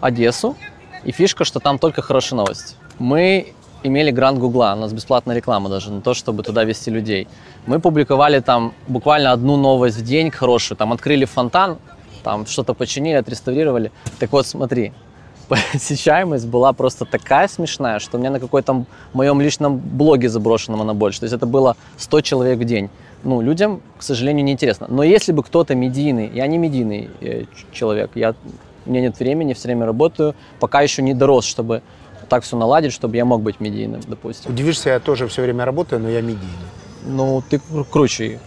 Одессу. И фишка, что там только хорошие новости. Мы имели грант Гугла, у нас бесплатная реклама даже на то, чтобы туда вести людей. Мы публиковали там буквально одну новость в день хорошую. Там открыли фонтан, там что-то починили, отреставрировали. Так вот, смотри, посещаемость была просто такая смешная, что у меня на какой-то моем личном блоге заброшенном она больше. То есть это было 100 человек в день. Ну, людям, к сожалению, неинтересно. Но если бы кто-то медийный, я не медийный э, человек, я, у меня нет времени, все время работаю, пока еще не дорос, чтобы так все наладить, чтобы я мог быть медийным, допустим. Удивишься, я тоже все время работаю, но я медийный. Ну, ты кру- круче.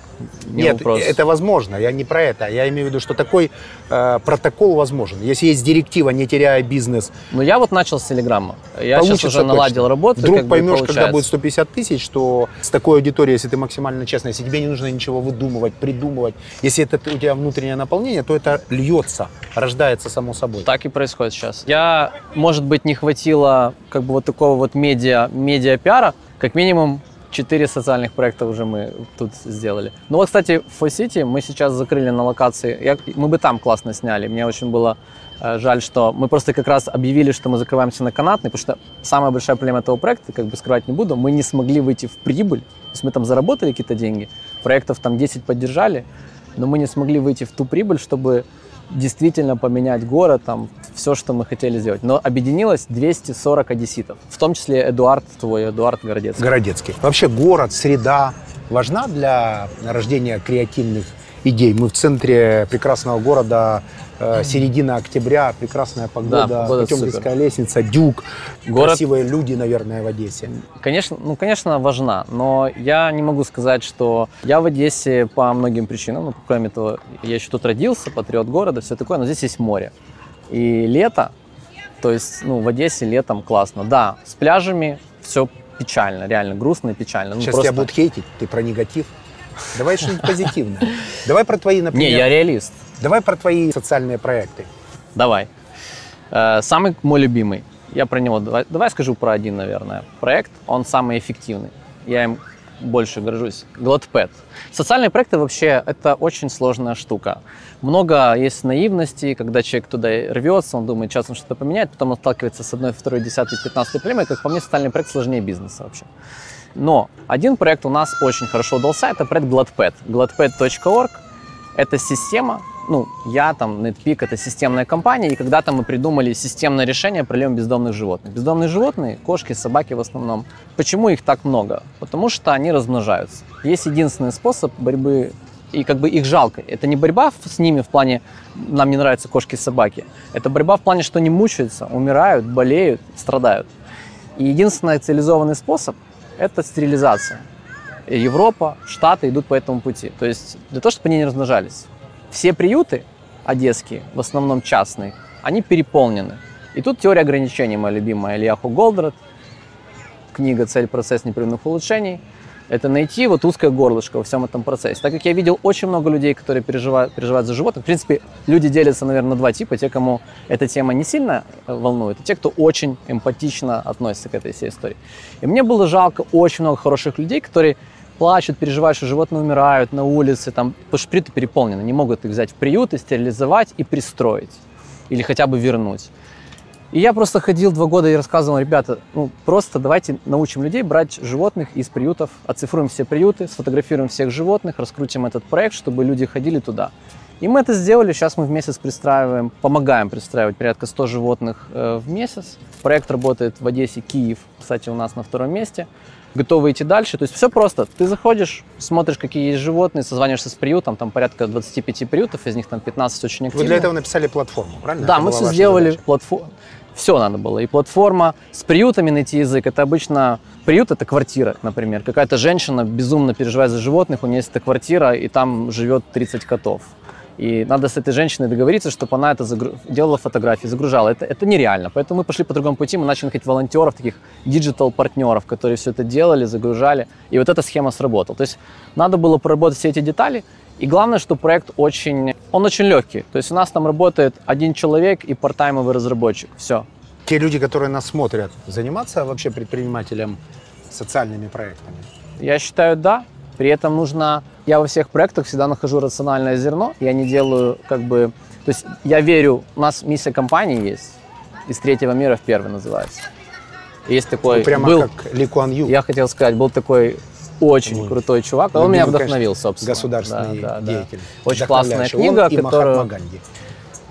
Не Нет, вопрос. это возможно, я не про это. Я имею в виду, что такой э, протокол возможен. Если есть директива, не теряя бизнес, Ну, я вот начал с Телеграма. Я сейчас получится уже наладил точно. работу. Вдруг поймешь, когда будет 150 тысяч, что с такой аудиторией, если ты максимально честный, если тебе не нужно ничего выдумывать, придумывать, если это у тебя внутреннее наполнение, то это льется, рождается само собой. Так и происходит сейчас. Я, может быть, не хватило как бы вот такого вот медиа, медиа-пиара. Как минимум, четыре социальных проекта уже мы тут сделали. Ну вот, кстати, в Фо-Сити мы сейчас закрыли на локации. Я, мы бы там классно сняли. Мне очень было э, жаль, что мы просто как раз объявили, что мы закрываемся на канатный, потому что самая большая проблема этого проекта, как бы скрывать не буду, мы не смогли выйти в прибыль. То есть мы там заработали какие-то деньги, проектов там 10 поддержали, но мы не смогли выйти в ту прибыль, чтобы действительно поменять город, там, все, что мы хотели сделать. Но объединилось 240 одесситов, в том числе Эдуард твой, Эдуард Городецкий. Городецкий. Вообще город, среда важна для рождения креативных идей. Мы в центре прекрасного города, э, середина октября, прекрасная погода, Да, погода Потемкинская лестница, Дюк, Город- красивые люди, наверное, в Одессе. Конечно, ну, конечно, важна, но я не могу сказать, что я в Одессе по многим причинам, ну, кроме того, я еще тут родился, патриот города, все такое, но здесь есть море. И лето, то есть, ну, в Одессе летом классно. Да, с пляжами все печально, реально грустно и печально. Ну, Сейчас просто- тебя будут хейтить, ты про негатив. Давай что-нибудь позитивное. Давай про твои, например... Не, я реалист. Давай про твои социальные проекты. Давай. Э, Самый мой любимый. Я про него. Давай, давай скажу про один, наверное. Проект. Он самый эффективный. Я им больше горжусь. Glotpad. Социальные проекты вообще это очень сложная штука. Много есть наивности, когда человек туда рвется, он думает, сейчас он что-то поменяет, потом он сталкивается с одной, второй, десятой, пятнадцатой проблемой. Как по мне, социальный проект сложнее бизнеса вообще. Но один проект у нас очень хорошо удался, это проект Glotpad. Glotpad.org – это система, ну, я там, NetPeak – это системная компания, и когда-то мы придумали системное решение проблем бездомных животных. Бездомные животные – кошки, собаки в основном. Почему их так много? Потому что они размножаются. Есть единственный способ борьбы, и как бы их жалко. Это не борьба с ними в плане «нам не нравятся кошки и собаки», это борьба в плане, что они мучаются, умирают, болеют, страдают. И единственный цивилизованный способ – это стерилизация. И Европа, Штаты идут по этому пути. То есть для того, чтобы они не размножались. Все приюты одесские, в основном частные, они переполнены. И тут теория ограничений, моя любимая, Ильяху Голдрат, книга «Цель, процесс непрерывных улучшений». Это найти вот узкое горлышко во всем этом процессе. Так как я видел очень много людей, которые переживают, переживают за животных, в принципе, люди делятся, наверное, на два типа. Те, кому эта тема не сильно э, волнует, и те, кто очень эмпатично относится к этой всей истории. И мне было жалко очень много хороших людей, которые плачут, переживают, что животные умирают на улице, там, приюты переполнены, не могут их взять в приют и стерилизовать и пристроить или хотя бы вернуть. И я просто ходил два года и рассказывал, ребята, ну просто давайте научим людей брать животных из приютов, оцифруем все приюты, сфотографируем всех животных, раскрутим этот проект, чтобы люди ходили туда. И мы это сделали, сейчас мы в месяц пристраиваем, помогаем пристраивать порядка 100 животных э, в месяц. Проект работает в Одессе, Киев, кстати, у нас на втором месте. Готовы идти дальше. То есть все просто. Ты заходишь, смотришь, какие есть животные, созваниваешься с приютом, там порядка 25 приютов, из них там 15 очень активных. Вы для этого написали платформу, правильно? Да, Это мы все сделали платформу. Все надо было. И платформа с приютами найти язык. Это обычно приют это квартира, например. Какая-то женщина безумно переживает за животных, у нее есть эта квартира, и там живет 30 котов. И надо с этой женщиной договориться, чтобы она это загру- делала фотографии, загружала. Это, это нереально. Поэтому мы пошли по другому пути. Мы начали находить волонтеров, таких диджитал-партнеров, которые все это делали, загружали. И вот эта схема сработала. То есть надо было проработать все эти детали. И главное, что проект очень, он очень легкий. То есть у нас там работает один человек и партаймовый разработчик. Все. Те люди, которые нас смотрят, заниматься вообще предпринимателям социальными проектами? Я считаю, да. При этом нужно... Я во всех проектах всегда нахожу рациональное зерно. Я не делаю как бы... То есть я верю... У нас миссия компании есть. Из третьего мира в первый называется. Есть такой... Ну, прямо был, как Ли Куан Ю. Я хотел сказать, был такой очень Ой. крутой чувак. Он меня конечно, вдохновил, собственно. Государственный Да, да, да. деятель. Очень классная книга, Он которую... Махатма Ганди.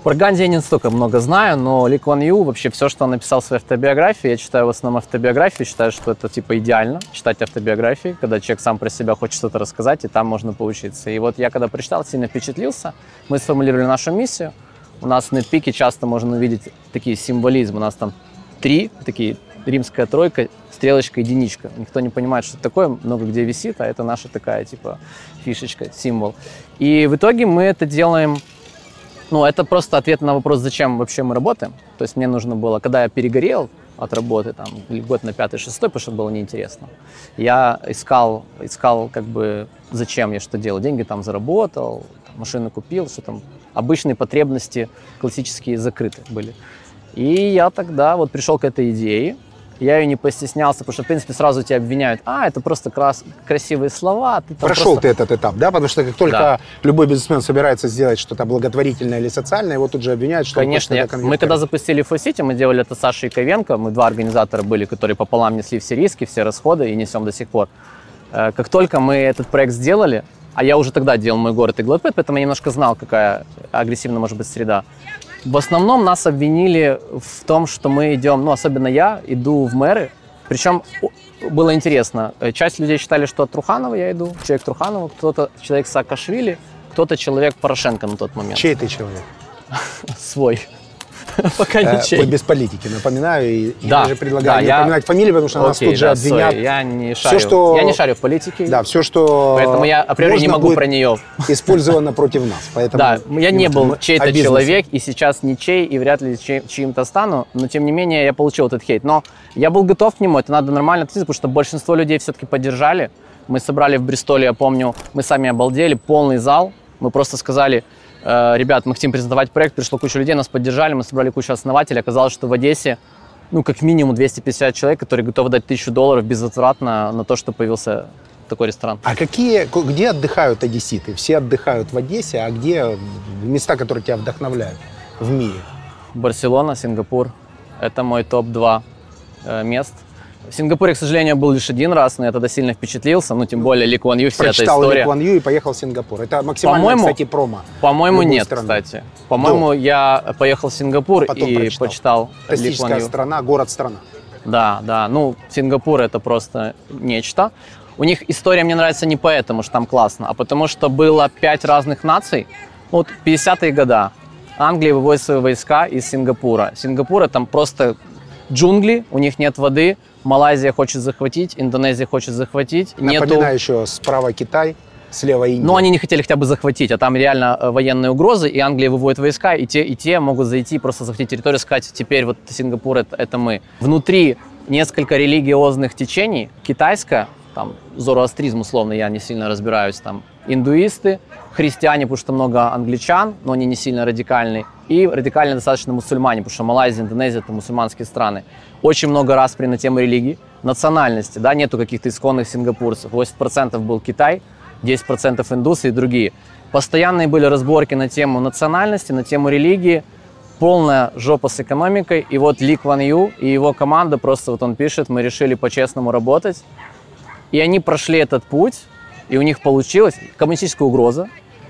Про Ганди я не настолько много знаю, но Ли Куан Ю, вообще все, что он написал в своей автобиографии, я читаю в основном автобиографию, считаю, что это типа идеально, читать автобиографии, когда человек сам про себя хочет что-то рассказать, и там можно поучиться. И вот я когда прочитал, сильно впечатлился, мы сформулировали нашу миссию, у нас в нетпике часто можно увидеть такие символизмы, у нас там три, такие римская тройка, стрелочка, единичка. Никто не понимает, что это такое, много где висит, а это наша такая, типа, фишечка, символ. И в итоге мы это делаем ну, это просто ответ на вопрос, зачем вообще мы работаем. То есть мне нужно было, когда я перегорел от работы, там, год на пятый, шестой, потому что было неинтересно, я искал, искал, как бы, зачем я что делал. Деньги там заработал, там, машину купил, что там, обычные потребности классические закрыты были. И я тогда вот пришел к этой идее, я ее не постеснялся, потому что, в принципе, сразу тебя обвиняют, а, это просто крас- красивые слова. Ты Прошел просто- ты этот этап, да? Потому что как только Да. любой бизнесмен собирается сделать что-то благотворительное или социальное, его тут же обвиняют, что он Конечно, я- мы когда запустили Фосити, мы делали это с Сашей Ковенко, мы два организатора были, которые пополам несли все риски, все расходы и несем до сих пор. Э, Как только мы этот проект сделали, а я уже тогда делал мой город и Глэдпэт, поэтому я немножко знал, какая агрессивная может быть среда. В основном нас обвинили в том, что мы идем, ну, особенно я, иду в мэры. Причем было интересно, э, часть людей считали, что от Труханова я иду, человек Труханова, кто-то человек Саакашвили, кто-то человек Порошенко на тот момент. Чей ты человек? Свой. Пока Э, ничей. без политики, напоминаю. И, и Да, даже предлагаю не упоминать фамилии, потому что нас тут же обвинят. я не шарю. Я не шарю в политике. Да, все, что Поэтому я априори не могу про нее. использовано против нас. Поэтому Да, я не был чей-то человек, и сейчас ничей, и вряд ли чьим-то стану, но тем не менее я получил этот хейт. Но я был готов к нему, это надо нормально относиться, потому что большинство людей все-таки поддержали. Мы собрали в Бристоле, я помню, мы сами обалдели, полный зал. Мы просто сказали, «Э, ребят, мы хотим презентовать проект, пришло куча людей, нас поддержали, мы собрали кучу основателей. Оказалось, что в Одессе ну, как минимум 250 человек, которые готовы дать тысячу долларов безвозвратно на то, что появился такой ресторан. А какие, где отдыхают одесситы? Все отдыхают в Одессе, а где места, которые тебя вдохновляют в мире? Барселона, Сингапур. Это мой топ-2 э, мест. В Сингапуре, к сожалению, был лишь один раз, но я тогда сильно впечатлился. Ну, тем более Ли Куан Ю, вся эта Прочитал Ли история. Куан Ю и поехал в Сингапур. Это максимально, По-моему- кстати, промо. По-моему, нет, страны. кстати. По-моему, я поехал в Сингапур Потом и прочитал. почитал Ли Куан Ю. страна, город-страна. Да, да. Ну, Сингапур это просто нечто. У них история мне нравится не поэтому, что там классно, а потому что было пять разных наций. Вот 50-е года. Англия выводит свои войска из Сингапура. Сингапур это там просто джунгли, у них нет воды. Малайзия хочет захватить, Индонезия хочет захватить. Нету... Напоминаю еще, справа Китай, слева Индия. Но они не хотели хотя бы захватить, а там реально э, военные угрозы, и Англия выводит войска, и те, и те могут зайти, просто захватить территорию, сказать, теперь вот Сингапур это, это мы. Внутри несколько религиозных течений, китайская, там, зороастризм условно, я не сильно разбираюсь, там, индуисты, христиане, потому что много англичан, но они не сильно радикальные, и радикально достаточно мусульмане, потому что Малайзия, Индонезия – это мусульманские страны. Очень много распри на тему религии, национальности, да, нету каких-то исконных сингапурцев. 80% был Китай, 10% индусы и другие. Постоянные были разборки на тему национальности, на тему религии, полная жопа с экономикой. И вот Ли Кван Ю и его команда, просто вот он пишет, мы решили по-честному работать. И они прошли этот путь, и у них получилось коммунистическая угроза.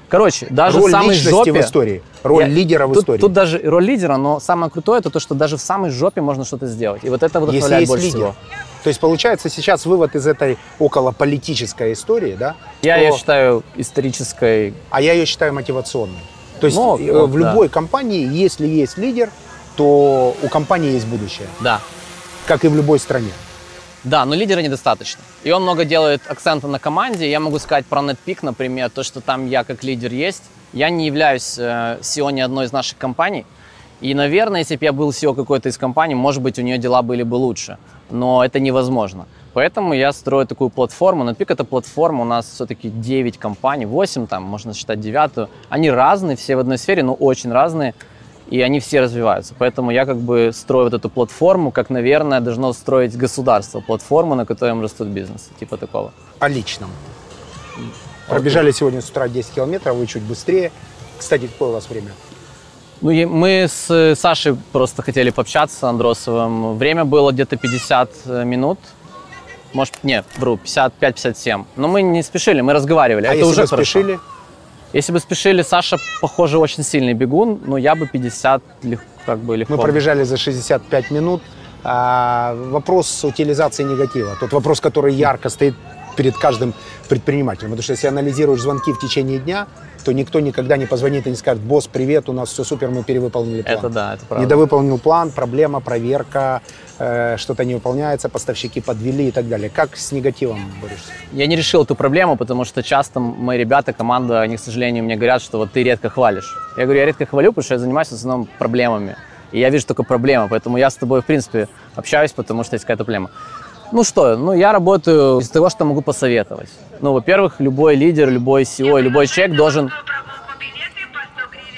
Короче, даже роль в самой жопе... в истории, роль Я- лидера в тут, истории. Тут даже роль лидера, но самое крутое это то, что даже в самой жопе можно что-то сделать. И вот это Если вдохновляет есть больше лидер. всего. То есть получается сейчас вывод из этой около политической истории, да? Я что- ее считаю исторической. А я ее считаю мотивационной. То есть Ну, э, вот, в да. любой компании, если есть лидер, то у компании есть будущее, Да. как и в любой стране. Да, но лидера недостаточно. И он много делает акцента на команде. Я могу сказать про NetPeak, например, то, что там я как лидер есть. Я не являюсь э, CEO ни одной из наших компаний. И, наверное, если бы я был CEO какой-то из компаний, может быть, у нее дела были бы лучше. Но это невозможно. Поэтому я строю такую платформу. NetPeak — это платформа, у нас все-таки 9 компаний, 8 там, можно считать девятую. Они разные, все в одной сфере, но очень разные. И они все развиваются. Поэтому я как бы строю вот эту платформу, как, наверное, должно строить государство, платформу, на которой растут бизнесы, типа такого. О личном. Пробежали сегодня с утра 10 километров, вы чуть быстрее. Кстати, какое у вас время? Ну, мы с Сашей просто хотели пообщаться с Андросовым. Время было где-то 50 минут. Может, нет, вру, 55-57. Но мы не спешили, мы разговаривали. а Это если уже хорошо. спешили? Если бы спешили, Саша, похоже, очень сильный бегун, но я бы 50 лег- как бы легко. Мы пробежали за 65 минут. А, вопрос утилизации негатива. Тот вопрос, который ярко стоит перед каждым предпринимателем. Потому что если анализируешь звонки в течение дня, то никто никогда не позвонит и не скажет, босс, привет, у нас все супер, мы перевыполнили план. Это да, это правда. Недовыполнил план, проблема, проверка, э, что-то не выполняется, поставщики подвели и так далее. Как с негативом борешься? Я не решил эту проблему, потому что часто мои ребята, команда, они, к сожалению, мне говорят, что вот ты редко хвалишь. Я говорю, я редко хвалю, потому что я занимаюсь в основном проблемами. И я вижу только проблемы, поэтому я с тобой, в принципе, общаюсь, потому что есть какая-то проблема. Ну что, ну я работаю из того, что могу посоветовать. Ну, во-первых, любой лидер, любой CEO, любой человек должен...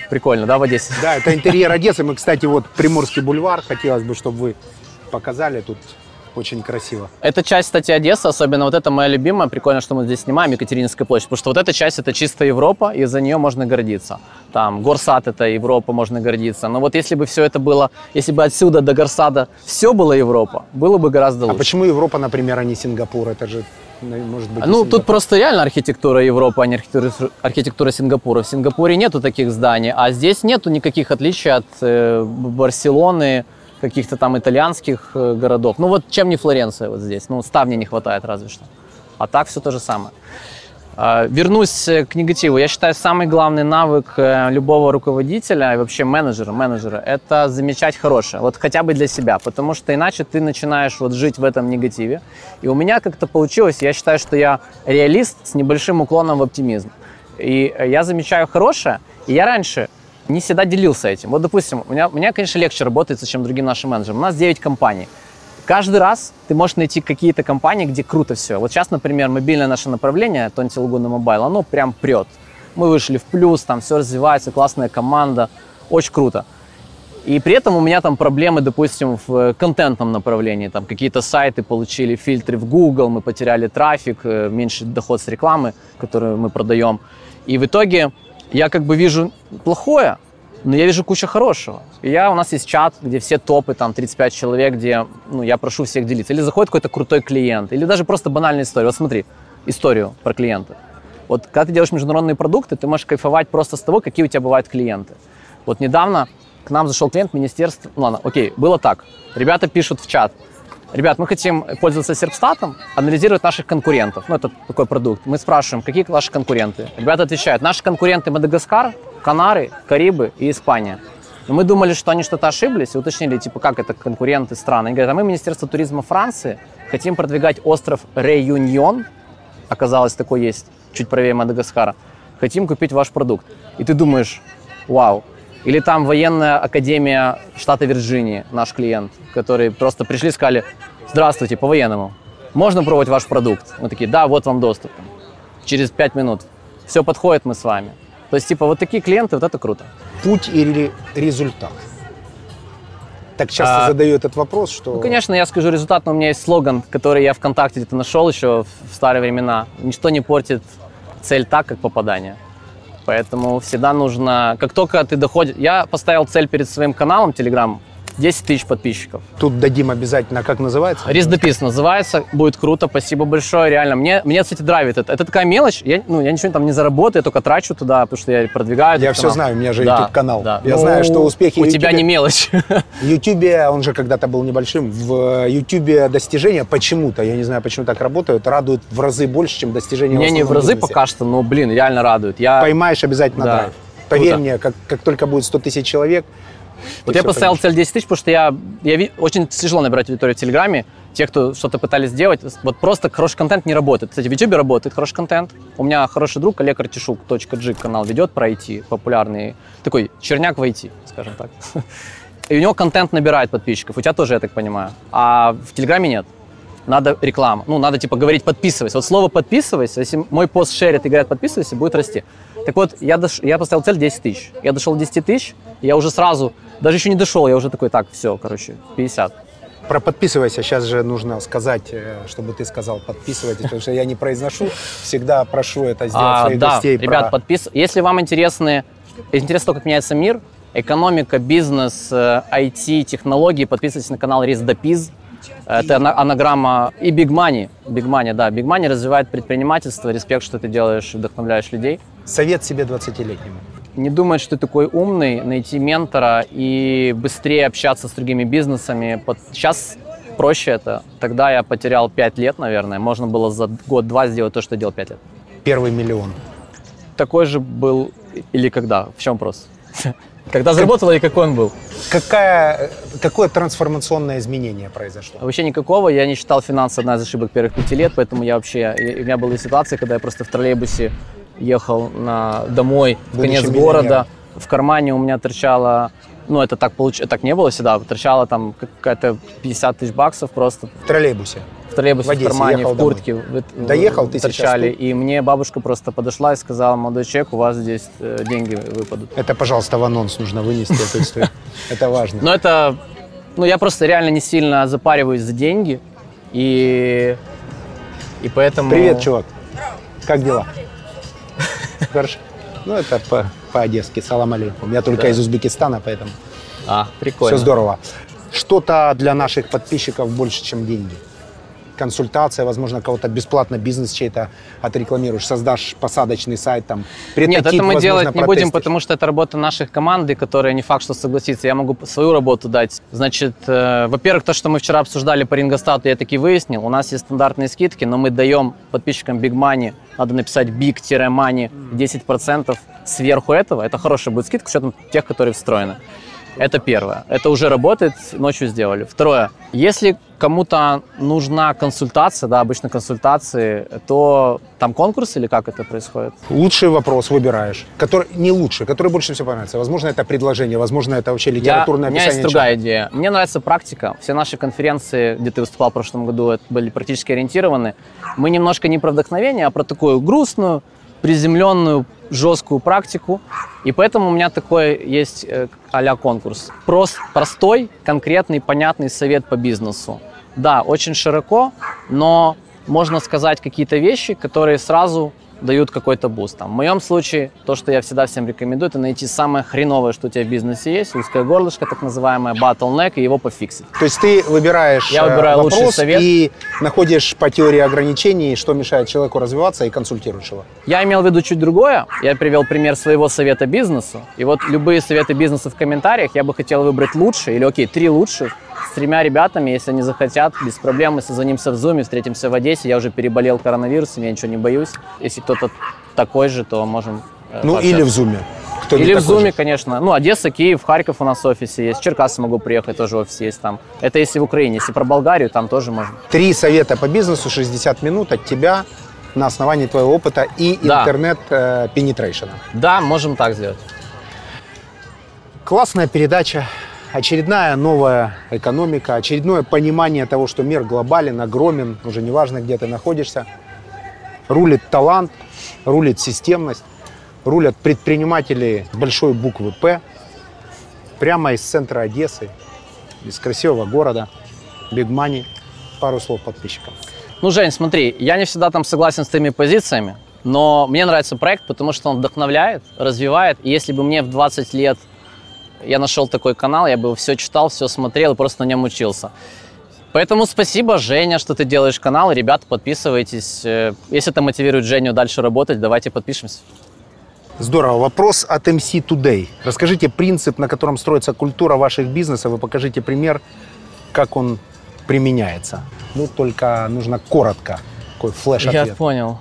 Прикольно, да, в Одессе? Да, это интерьер Одессы. Мы, кстати, вот Приморский бульвар. Хотелось бы, чтобы вы показали. Тут очень красиво. Эта часть, кстати, Одессы, особенно вот это моя любимая, прикольно, что мы здесь снимаем, Екатерининская площадь, потому что вот эта часть это чисто Европа, и за нее можно гордиться. Там Горсад это Европа, можно гордиться. Но вот если бы все это было, если бы отсюда до Горсада все было Европа, было бы гораздо А лучше. почему Европа, например, а не Сингапур? Это же, ну, может быть, Ну, тут просто реально архитектура Европы, а не архитектура, архитектура Сингапура. В Сингапуре нету таких зданий, а здесь нету никаких отличий от э, Барселоны, каких-то там итальянских э, городов. Ну вот чем не Флоренция вот здесь? Ну, ставни не хватает разве что. А так все то же самое. А, Вернусь э, к негативу. Я считаю, самый главный навык э, любого руководителя и вообще менеджера, менеджера – это замечать хорошее. Вот хотя бы для себя. Потому что иначе ты начинаешь вот жить в этом негативе. И у меня как-то получилось, я считаю, что я реалист с небольшим уклоном в оптимизм. И я замечаю хорошее, и я раньше не всегда делился этим. Вот, допустим, у меня, у меня, конечно, легче работается, чем другим нашим менеджерам. У нас 9 компаний. Каждый раз ты можешь найти какие-то компании, где круто все. Вот сейчас, например, мобильное наше направление, Tonti Laguna Mobile, оно прям прет. Мы вышли в плюс, там все развивается, классная команда, очень круто. И при этом у меня там проблемы, допустим, в э, контентном направлении. Там какие-то сайты получили фильтры в Google, мы потеряли трафик, э, меньше доход с рекламы, которую мы продаем. И в итоге я как бы вижу плохое, но я вижу кучу хорошего. И я, у нас есть чат, где все топы, там 35 человек, где ну, я прошу всех делиться. Или заходит какой-то крутой клиент, или даже просто банальная история. Вот смотри, историю про клиента. Вот когда ты делаешь международные продукты, ты можешь кайфовать просто с того, какие у тебя бывают клиенты. Вот недавно к нам зашел клиент министерства. Ну ладно, окей, было так. Ребята пишут в чат. Ребят, мы хотим пользоваться Серпстатом, анализировать наших конкурентов. Ну, это такой продукт. Мы спрашиваем, какие ваши конкуренты? Ребята отвечают, наши конкуренты Мадагаскар, Канары, Карибы и Испания. И мы думали, что они что-то ошиблись, и уточнили, типа, как это конкуренты страны. Они говорят, а мы, Министерство туризма Франции, хотим продвигать остров Реюньон, оказалось, такой есть, чуть правее Мадагаскара, хотим купить ваш продукт. И ты думаешь, вау. Или там военная академия штата Вирджинии, наш клиент, который просто пришли и сказали, здравствуйте, по-военному, можно пробовать ваш продукт? Мы такие, да, вот вам доступ. Через пять минут все подходит, мы с вами. То есть, типа, вот такие клиенты, вот это круто. Путь или результат? Так часто А, задаю этот вопрос, что... Ну, конечно, я скажу результат, но у меня есть слоган, который я ВКонтакте где-то нашел еще в старые времена. Ничто не портит цель так, как попадание. Поэтому всегда нужно, как только ты доходишь... Я поставил цель перед своим каналом Telegram 10 тысяч подписчиков. Тут дадим обязательно, как называется? Риздопис называется, будет круто, спасибо большое, реально. Мне, мне кстати, драйвит это. Это такая мелочь, я, ну, я ничего там не заработаю, я только трачу туда, потому что я продвигаю Я все канал. знаю, у меня же Да, YouTube-канал. да. Я Ну, знаю, что успехи У в тебя YouTube не мелочь. В Ютубе, он же когда-то был небольшим, в Ютубе достижения почему-то, я не знаю, почему так работают, радуют в разы больше, чем достижения Мне в не в разы бизнесе. пока что, но, блин, реально радует. Я, Поймаешь обязательно Да. драйв. Поверь Круто. мне, как, как только будет 100 тысяч человек, Вот я поставил цель 10 тысяч, потому что я, я очень тяжело набирать аудиторию в Телеграме. Те, кто что-то пытались сделать, вот просто хороший контент не работает. Кстати, в Ютубе работает хороший контент. У меня хороший друг Олег Артишук, .g канал ведет про IT, популярный, такой черняк в IT, скажем так. И у него контент набирает подписчиков, у тебя тоже, я так понимаю. А в Телеграме нет. Надо реклама. Ну, надо типа говорить подписывайся. Вот слово подписывайся, если мой пост шерит и говорят подписывайся, будет расти. Так вот, я, дош... я поставил цель 10 тысяч. Я дошел до 10 тысяч, я уже сразу, даже еще не дошел, я уже такой, так, все, короче, 50. про подписывайся, сейчас же нужно сказать, э, чтобы ты сказал подписывайтесь, потому что я не произношу, всегда прошу это сделать А, своих да, гостей. ребят, про- подпис... если вам интересны, интересно то, как меняется мир, экономика, бизнес, э, IT, технологии, подписывайтесь на канал Риздопиз. Это ана- анаграмма и Big Money. Big Money, да. Big Money развивает предпринимательство. Респект, что ты делаешь, вдохновляешь людей. Совет себе 20-летнему. Не думать, что ты такой умный, найти ментора и быстрее общаться с другими бизнесами. Сейчас проще это. Тогда я потерял 5 лет, наверное. Можно было за год-два сделать то, что делал 5 лет. Первый миллион. Такой же был или когда? В чем вопрос? Когда заработал и какой он был? Какая, какое трансформационное изменение произошло? Вообще никакого. Я не считал финансы одна из ошибок первых пяти лет, поэтому я вообще... У меня была ситуация, когда я просто в троллейбусе ехал на, домой в конец города. В кармане у меня торчало... Ну, это так получилось, так не было всегда. Торчало там какая-то 50 тысяч баксов просто В троллейбусе. в троллейбусе, В в, Одессе кармане, ехал в куртке. в- Доехал ты сейчас торчали. тут? И мне бабушка просто подошла и сказала, молодой человек, у вас здесь э, деньги выпадут. Это, пожалуйста, в анонс нужно вынести эту историю. Это важно. Но это, ну, я просто реально не сильно запариваюсь за деньги. И, и поэтому... Привет, чувак. Как дела? Хорошо. Ну, это по- по-одесски. Салам алейкум. Я только Да. из Узбекистана, поэтому А, прикольно. все здорово. Что-то для наших подписчиков больше, чем деньги. Консультация, возможно, кого-то бесплатно бизнес чей-то отрекламируешь, создашь посадочный сайт, там, Нет, это мы возможно, делать не будем, протестишь. потому что это работа наших команды, которая не факт, что согласится. Я могу свою работу дать. Значит, э, во-первых, то, что мы вчера обсуждали по рингостату, я таки выяснил. У нас есть стандартные скидки, но мы даем подписчикам Big Money, надо написать big-money 10% сверху этого. Это хорошая будет скидка, с учетом тех, которые встроены. Это первое. Это уже работает, ночью сделали. Второе. Если кому-то нужна консультация, да, обычно консультации, то там конкурс или как это происходит? Лучший вопрос выбираешь, который не лучший, который больше всего понравится. Возможно, это предложение, возможно, это вообще литературное Я, у меня описание. есть другая идея. Мне нравится практика. Все наши конференции, где ты выступал в прошлом году, были практически ориентированы. Мы немножко не про вдохновение, а про такую грустную, приземленную, жесткую практику. И поэтому у меня такой есть а-ля конкурс. Прост, простой, конкретный, понятный совет по бизнесу. Да, очень широко, но можно сказать какие-то вещи, которые сразу дают какой-то буст. Там, в моем случае, то, что я всегда всем рекомендую, это найти самое хреновое, что у тебя в бизнесе есть, узкое горлышко, так называемое, bottleneck, и его пофиксить. То есть ты выбираешь Я э, выбираю лучший вопрос совет. и находишь по теории ограничений, что мешает человеку развиваться, и консультируешь его. Я имел в виду чуть другое. Я привел пример своего совета бизнесу. И вот любые советы бизнесу в комментариях я бы хотел выбрать лучшие, или окей, три лучших, с тремя ребятами, если они захотят, без проблем, мы созвонимся в Zoom, встретимся в Одессе. Я уже переболел коронавирусом, я ничего не боюсь. Если кто-то такой же, то можем э, Ну, пообщаться. или в зуме. Кто Или в же. конечно. Ну, Одесса, Киев, Харьков у нас в офисе есть. Черкасы могу приехать, тоже офис есть там. Это если в Украине. Если про Болгарию, там тоже можно. Три совета по бизнесу, 60 минут от тебя на основании твоего опыта и Да. интернет-пенетрейшена. Да, можем так сделать. Классная передача. Очередная новая экономика, очередное понимание того, что мир глобален, огромен, уже неважно, где ты находишься. Рулит талант, рулит системность, рулят предприниматели большой буквы «П», прямо из центра Одессы, из красивого города, Big Money. Пару слов подписчикам. Ну, Жень, смотри, я не всегда там согласен с твоими позициями, но мне нравится проект, потому что он вдохновляет, развивает. И если бы мне в 20 лет я нашел такой канал, я бы все читал, все смотрел и просто на нем учился. Поэтому спасибо, Женя, что ты делаешь канал. Ребята, подписывайтесь. Э, Если это мотивирует Женю дальше работать, давайте подпишемся. Здорово. Вопрос от MC Today. Расскажите принцип, на котором строится культура ваших бизнесов, и покажите пример, как он применяется. Ну, только нужно коротко, такой флеш-ответ. Я понял.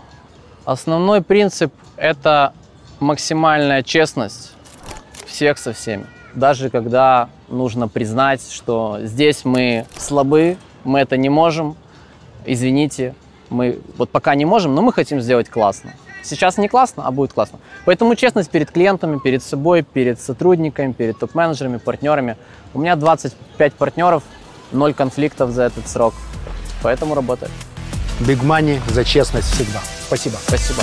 Основной принцип – это максимальная честность всех со всеми. Даже когда нужно признать, что здесь мы слабы, мы это не можем, извините, мы вот пока не можем, но мы хотим сделать классно. Сейчас не классно, а будет классно. Поэтому честность перед клиентами, перед собой, перед сотрудниками, перед топ-менеджерами, партнерами. У меня 25 партнеров, ноль конфликтов за этот срок. Поэтому работает. Big Money за честность всегда. Спасибо. Спасибо.